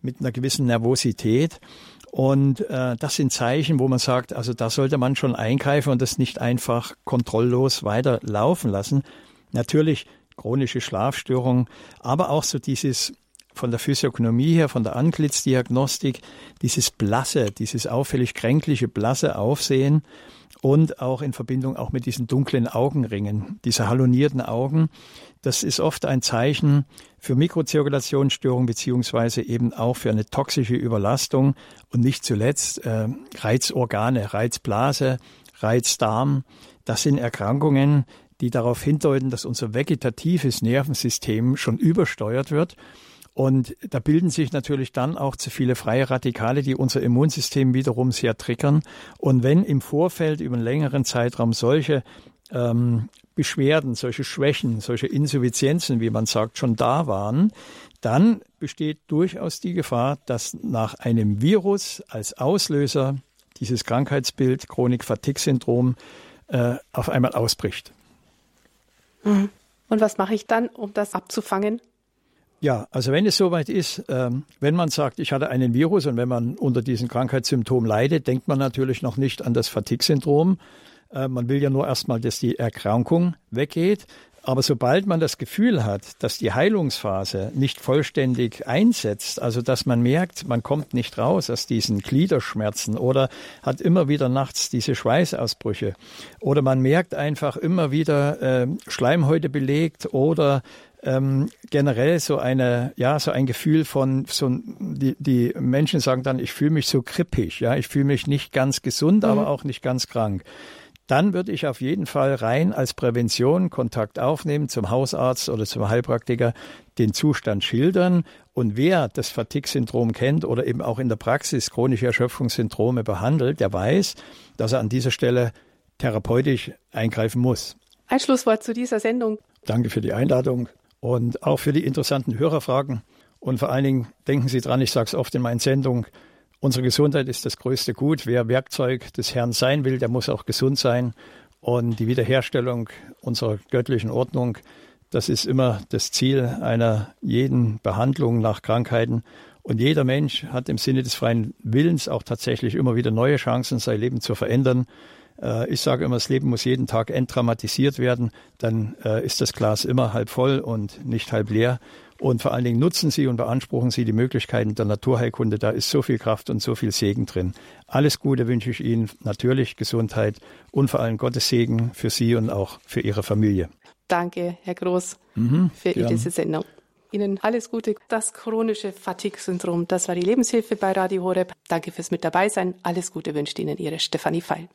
mit einer gewissen Nervosität. Und äh, das sind Zeichen, wo man sagt, also da sollte man schon eingreifen und das nicht einfach kontrolllos weiter laufen lassen. Natürlich chronische Schlafstörungen, aber auch so dieses von der Physiognomie her, von der Anklitzdiagnostik, dieses blasse, dieses auffällig kränkliche, blasse Aufsehen und auch in Verbindung auch mit diesen dunklen Augenringen, diese halonierten Augen. Das ist oft ein Zeichen für Mikrozirkulationsstörung beziehungsweise eben auch für eine toxische Überlastung und nicht zuletzt äh, Reizorgane, Reizblase, Reizdarm. Das sind Erkrankungen, die darauf hindeuten, dass unser vegetatives Nervensystem schon übersteuert wird und da bilden sich natürlich dann auch zu viele freie Radikale, die unser Immunsystem wiederum sehr triggern. Und wenn im Vorfeld über einen längeren Zeitraum solche ähm, Beschwerden, solche Schwächen, solche Insuffizienzen, wie man sagt, schon da waren, dann besteht durchaus die Gefahr, dass nach einem Virus als Auslöser dieses Krankheitsbild Chronik-Fatigue-Syndrom äh, auf einmal ausbricht. Mhm. Und was mache ich dann, um das abzufangen? Ja, also wenn es soweit ist, ähm, wenn man sagt, ich hatte einen Virus und wenn man unter diesen Krankheitssymptomen leidet, denkt man natürlich noch nicht an das Fatigue-Syndrom. Äh, man will ja nur erstmal, dass die Erkrankung weggeht. Aber sobald man das Gefühl hat, dass die Heilungsphase nicht vollständig einsetzt, also dass man merkt, man kommt nicht raus aus diesen Gliederschmerzen oder hat immer wieder nachts diese Schweißausbrüche oder man merkt einfach immer wieder äh, Schleimhäute belegt oder ähm, generell so eine, ja, so ein Gefühl von, so, die, die Menschen sagen dann, ich fühle mich so krippig, ja, ich fühle mich nicht ganz gesund, mhm. aber auch nicht ganz krank. Dann würde ich auf jeden Fall rein als Prävention Kontakt aufnehmen zum Hausarzt oder zum Heilpraktiker, den Zustand schildern. Und wer das Fatigue-Syndrom kennt oder eben auch in der Praxis chronische Erschöpfungssyndrome behandelt, der weiß, dass er an dieser Stelle therapeutisch eingreifen muss. Ein Schlusswort zu dieser Sendung. Danke für die Einladung und auch für die interessanten Hörerfragen. Und vor allen Dingen denken Sie dran, ich sage es oft in meinen Sendungen, unsere Gesundheit ist das größte Gut. Wer Werkzeug des Herrn sein will, der muss auch gesund sein. Und die Wiederherstellung unserer göttlichen Ordnung, das ist immer das Ziel einer jeden Behandlung nach Krankheiten. Und jeder Mensch hat im Sinne des freien Willens auch tatsächlich immer wieder neue Chancen, sein Leben zu verändern. Äh, ich sage immer, das Leben muss jeden Tag entdramatisiert werden. Dann äh, ist das Glas immer halb voll und nicht halb leer. Und vor allen Dingen nutzen Sie und beanspruchen Sie die Möglichkeiten der Naturheilkunde. Da ist so viel Kraft und so viel Segen drin. Alles Gute wünsche ich Ihnen. Natürlich Gesundheit und vor allem Gottes Segen für Sie und auch für Ihre Familie. Danke, Herr Groß, mhm, für gern. diese Sendung. Ihnen alles Gute. Das chronische Fatigue-Syndrom, das war die Lebenshilfe bei Radio Horeb. Danke fürs mit dabei sein. Alles Gute wünscht Ihnen Ihre Stefanie Feil.